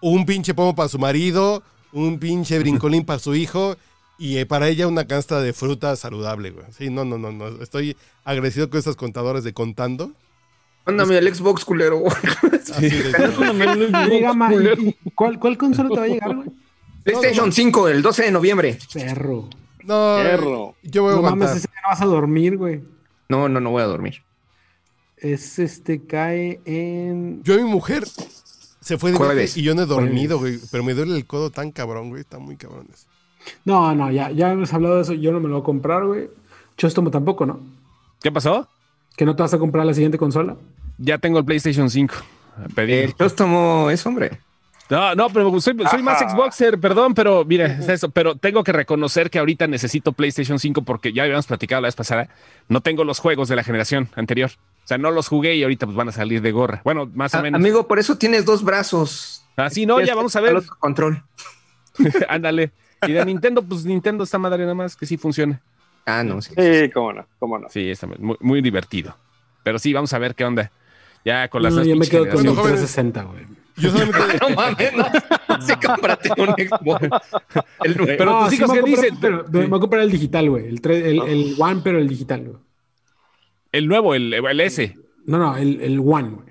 A: un pinche pomo para su marido, un pinche brincolín para su hijo y eh, para ella una canasta de fruta saludable, güey. Sí, no, no, no, no. Estoy agradecido con estos contadores de contando.
D: Mándame el Xbox, culero.
A: Así de-
B: Diga, Ma, ¿y- y ¿cuál, ¿Cuál consola te va a llegar, güey?
D: PlayStation 5, el 12 de noviembre.
B: Perro.
A: no,
F: Perro.
A: yo voy a
B: No
A: aguantar.
B: mames, ese día no vas a dormir, güey.
D: No, no, no voy a dormir.
B: Es este, cae en.
A: Yo y mi mujer se fue de viaje y yo no he dormido, güey. Pero me duele el codo tan cabrón, güey. Está muy cabrón eso.
B: No, no, ya, ya hemos hablado de eso. Yo no me lo voy a comprar, güey. Chostomo tampoco, ¿no?
E: ¿Qué pasó?
B: ¿Que no te vas a comprar la siguiente consola?
E: Ya tengo el PlayStation 5. Pedido.
D: El Chóstomo es hombre.
E: No, no, pero soy, soy más. Xboxer, perdón, pero mira, es eso. Pero tengo que reconocer que ahorita necesito PlayStation 5 porque ya habíamos platicado la vez pasada. No tengo los juegos de la generación anterior. O sea, no los jugué y ahorita pues van a salir de gorra. Bueno, más o
D: A-
E: menos.
D: amigo, por eso tienes dos brazos.
E: Así no, ya vamos a ver.
D: Control.
E: Ándale. Y de Nintendo, pues Nintendo está madre nada más, que sí funcione.
D: Ah, no, sí.
F: Sí, cómo no, cómo no.
E: Sí, está muy, muy divertido. Pero sí, vamos a ver qué onda. Ya con las
B: No, yo me quedo con
A: jóvenes.
B: 360, güey.
A: Yo solamente.
D: No mames, no. Sí, cómprate un Xbox. El nuevo.
E: Pero
B: No,
E: tus
B: sí
E: hijos
B: me
E: qué
B: voy a comprar-
E: dicen.
B: pero me voy a comprar el digital, güey. El, el, el One, pero el digital, güey.
E: El nuevo, el, el S.
B: No, no, el, el One, güey.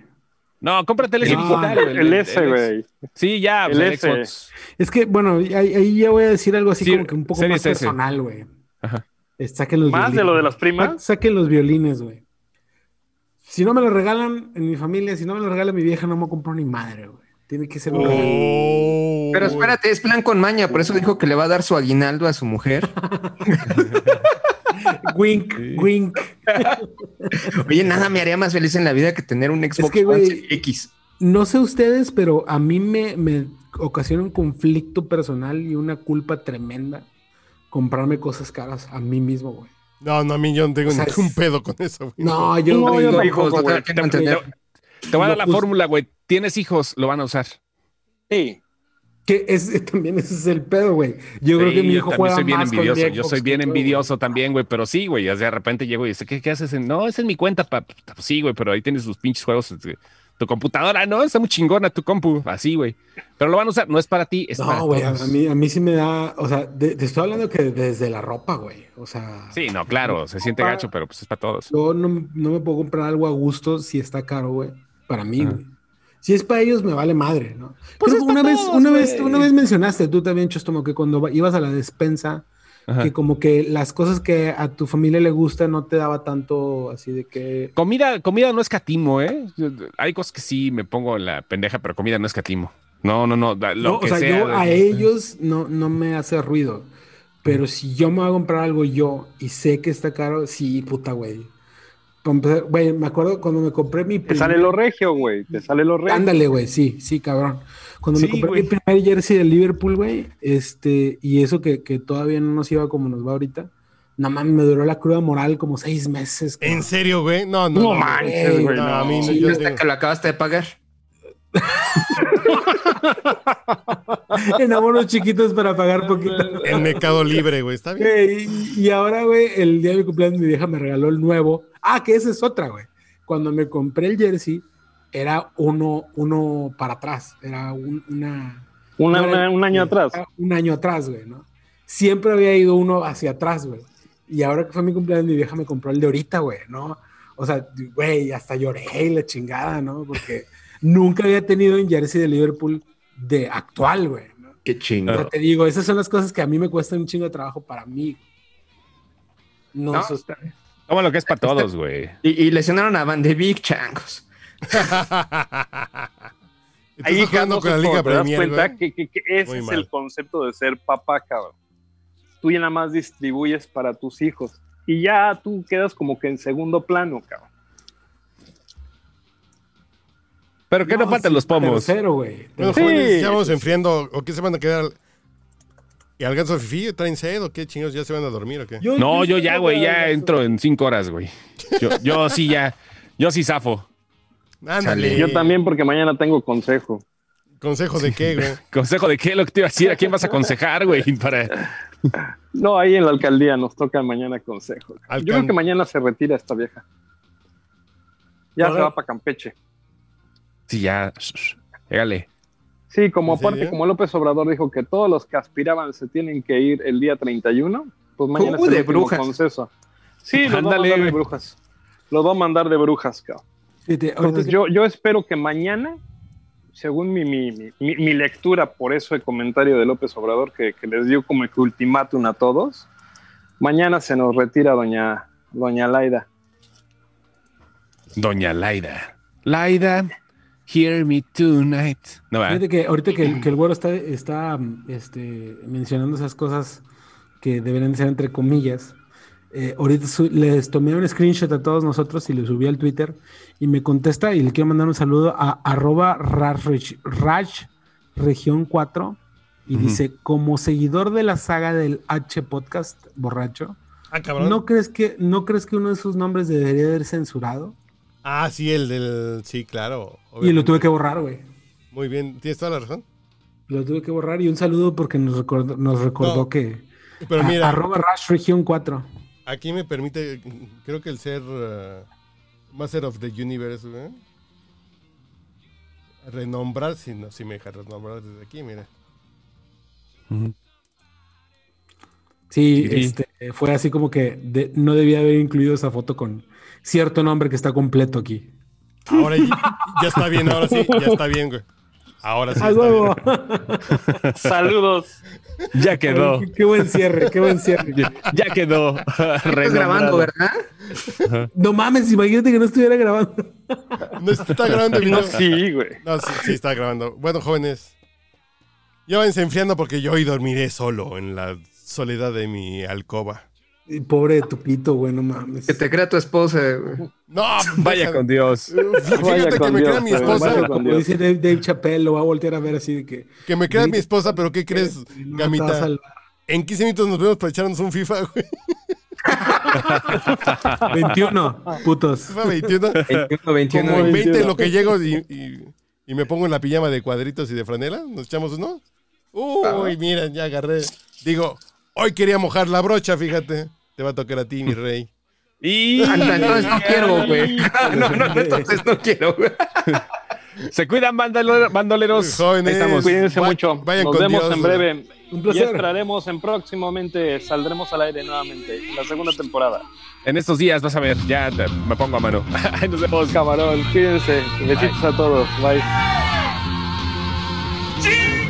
E: No, cómprate el S
B: No,
E: digital. güey,
F: El S, güey.
E: Sí, ya,
F: El
E: pues, el
F: S.
E: Xbox.
B: Es que, bueno, ahí, ahí ya voy a decir algo así
E: Sí,
B: como que un poco más
E: S.
B: personal, güey.
E: Ajá.
B: Eh, Saquen los
F: Más de lo de las primas.
B: Sa- Saquen los violines, güey. Si no me lo regalan en mi familia, si no me lo regala mi vieja, no me compro ni madre, güey. Tiene que ser un.
A: Oh,
D: Pero espérate, es plan con maña, por eso dijo que le va a dar su aguinaldo a su mujer.
B: Wink, wink.
D: Oye, nada me haría más feliz en la vida que tener un Xbox
B: que,
D: One X.
B: No sé ustedes, pero a mí me, me ocasiona un conflicto personal y una culpa tremenda comprarme cosas caras a mí mismo, güey.
A: No, no, a mí yo no tengo
B: O sea,
A: ningún
B: es-
A: pedo con eso, güey.
B: No, yo,
F: No, yo
D: hijos, no
F: güey.
D: te
E: voy a dar la fórmula, güey. Tienes hijos, lo van a usar.
F: Sí.
B: Que es, también ese es el pedo, güey. Yo creo que mi
E: yo
B: hijo
E: también
B: juega
E: soy bien
B: más con
E: envidioso. Yo
B: Xbox
E: soy bien
B: yo,
E: envidioso también, güey. Pero sí, güey. De repente llego y dice, ¿qué, qué haces? en- No, es mi cuenta, pa. Pues sí, güey, pero ahí tienes tus pinches juegos. este, Tu computadora, no, está muy chingona tu compu. Así, güey. Pero lo van a usar, no es para ti, es para
B: No, güey, a, mí, a mí sí me da, o sea, te estoy hablando que desde la ropa, güey. O sea,
E: Sí, no, claro, se siente gacho, pero pues es para todos.
B: yo no, no me puedo comprar algo a gusto si está caro, güey. Para mí, güey. Si es para ellos, me vale madre, ¿no?
E: Pues
B: Creo
E: es
B: que
E: pa'
B: una vez,
E: todos,
B: una vez, una vez mencionaste tú también, Chostomo, que cuando va- ibas a la despensa,
E: Ajá.
B: que como que las cosas que a tu familia le gusta no te daba tanto así de que.
E: Comida, comida no es catimo, ¿eh? Hay cosas que sí me pongo en la pendeja, pero comida no es catimo. No, no, no. Lo
B: No,
E: que
B: o sea,
E: sea,
B: yo a ellos no, no me hace ruido. Pero si yo me voy a comprar algo yo y sé que está caro, sí, puta, güey. Güey, me acuerdo cuando me compré mi
F: Te sale lo regio, güey. Te sale lo regio.
B: Ándale, güey, sí, sí, cabrón. Cuando me compré
E: güey.
B: mi primer jersey del Liverpool, güey, este, y eso que, que todavía no nos iba como nos va ahorita, nada más me duró la cruda moral como seis meses.
A: ¿En serio, güey? No, no.
F: No manches, güey,
A: No, a mí no,
B: Sí,
A: yo
D: hasta
A: tengo-
D: que lo acabaste de pagar.
B: en abonos chiquitos para pagar poquito.
A: En Mercado Libre, güey. Está bien.
B: Y, y ahora, güey, el día de mi cumpleaños mi vieja me regaló el nuevo. Ah, que esa es otra, güey. Cuando me compré el jersey, era uno, uno para atrás. Era un, una...
F: Una-
B: no era-
F: una- un año atrás.
B: Un año atrás, güey, ¿no? Siempre había ido uno hacia atrás, güey. Y ahora que fue mi cumpleaños, mi vieja me compró el de ahorita, güey, ¿no? O sea, güey, hasta lloré y la chingada, ¿no? Porque nunca había tenido un jersey de Liverpool de actual, güey. ¿no?
D: Qué
B: O
D: chingo.
B: sea, te digo, esas son las cosas que a mí me cuestan un chingo de trabajo para mí. No,
D: No,
B: eso
D: está bien.
E: Como lo que es para todos, güey.
D: Y, y lesionaron a Van de Beek, changos.
F: Ahí,
A: Estás jugando con la Liga
F: cuando te das
A: Premier,
F: cuenta que, que- que ese
A: Muy
F: es
A: mal.
F: el concepto de ser papá, cabrón. Tú ya nada más distribuyes para tus hijos y ya tú quedas como que en segundo plano, cabrón.
E: Pero que no, faltan
B: sí,
E: los pomos.
B: Tercero, güey.
A: Bueno,
F: Sí.
A: jóvenes, ya vamos enfriando. ¿O qué se van a quedar? ¿Y al ganso Fifi traen sed o qué chingados? ¿Ya se van a dormir o qué?
E: No, yo ya, güey, ya entro en cinco horas, güey. Yo, yo sí ya, yo sí zafo.
A: Ándale.
F: Yo también porque mañana tengo consejo.
A: ¿Consejo de qué, güey?
E: ¿Consejo de qué? Lo que te iba a decir, ¿a quién vas a aconsejar, güey? Para...
F: No, ahí en la alcaldía nos toca mañana consejo.
A: Alcan-
F: Yo creo que mañana se retira esta vieja. Ya se va para Campeche.
E: Sí, ya. shh, shh, Llégale.
F: Sí, como
A: ¿En
F: aparte,
A: serio?
F: como López Obrador dijo que todos los que aspiraban se tienen que ir el día 31, pues mañana
D: Uh,
F: es el
D: de brujas.
F: conceso. Sí, los va a mandar de brujas. Los va a mandar de brujas, cabrón. Entonces yo, yo espero que mañana, según mi, mi, mi- mi- mi lectura, por eso el comentario de López Obrador, que, que les dio como que ultimátum a todos, mañana se nos retira doña, doña Laida.
E: Doña Laida. Laida, hear me tonight. No, va.
B: Fíjate que ahorita que, el- que el güero está, está este, mencionando esas cosas que deberían ser entre comillas, eh, ahorita su- les tomé un screenshot a todos nosotros y lo subí al Twitter y me contesta y le quiero mandar un saludo a arroba raj, raj región 4 y dice, como seguidor de la saga del H podcast borracho,
A: Ah.
B: ¿no crees que, ¿no crees que uno de sus nombres debería haber censurado?
A: Ah, sí, el del. Sí, claro.
B: Y lo tuve que borrar, güey.
A: Muy bien, tienes toda la razón.
B: Lo tuve que borrar y un saludo porque nos recordó, nos recordó
A: No,
B: que...
A: Pero
B: A-
A: mira,
B: arroba Rash Región 4.
A: aquí me permite, creo que el ser uh, Master of the Universe, güey. Renombrar, si no, si me deja renombrar desde aquí, mira.
B: Sí,
E: Sí.
B: este, fue así como que de- no debía haber incluido esa foto con cierto nombre que está completo aquí.
A: Ahora ya, ya está bien, ahora sí, ya está bien, güey. Ahora sí.
B: ¡A
A: está bien.
F: Saludos.
E: Ya quedó.
B: qué, qué buen cierre, qué buen cierre.
E: Ya, ya quedó.
D: Estás grabando, ¿verdad?
B: No mames, imagínate que no estuviera grabando.
A: No está grabando el
F: No, sí, güey.
A: No, sí, sí está grabando. Bueno, jóvenes, ya váyanse enfriando porque yo hoy dormiré solo en la soledad de mi alcoba.
B: Y Pobre de tu pito, güey, no mames.
D: Que te crea tu esposa, güey.
A: No,
E: Vaya con Dios.
A: Fíjate
F: Vaya
A: que
F: con
A: me
F: Dios,
A: crea mi esposa.
B: Como dice Dave, Dave Chappelle, lo va a voltear a ver así de que.
A: Que me crea mi esposa, pero ¿qué crees,
B: no va a
A: Gamita? En 15 minutos nos vemos para echarnos un FIFA, güey.
B: 21, putos.
A: FIFA 21.
D: 21, 21.
A: Como en 20
F: 21.
A: en lo que llego y, y- y me pongo en la pijama de cuadritos y de franela. ¿Nos echamos uno? Uy, mira, ya agarré. Digo, hoy quería mojar la brocha, fíjate. Te va a tocar a ti, mi rey.
E: Y
D: Anda, entonces no quiero, güey. No, no, no, entonces no quiero, güey.
E: se cuidan bandolero- bandoleros.
A: Jóvenes.
E: Estamos.
F: Cuídense
A: Va-
F: mucho.
A: vayan
F: Nos
A: con
F: vemos
A: Dios,
F: en breve.
B: Un
F: Y esperaremos en próximamente, saldremos al aire nuevamente, la segunda temporada.
E: En estos días vas a ver, ya te- me pongo a mano. Nos vemos.
F: Camarón, cuídense. Besitos a todos. Bye.
C: Sí.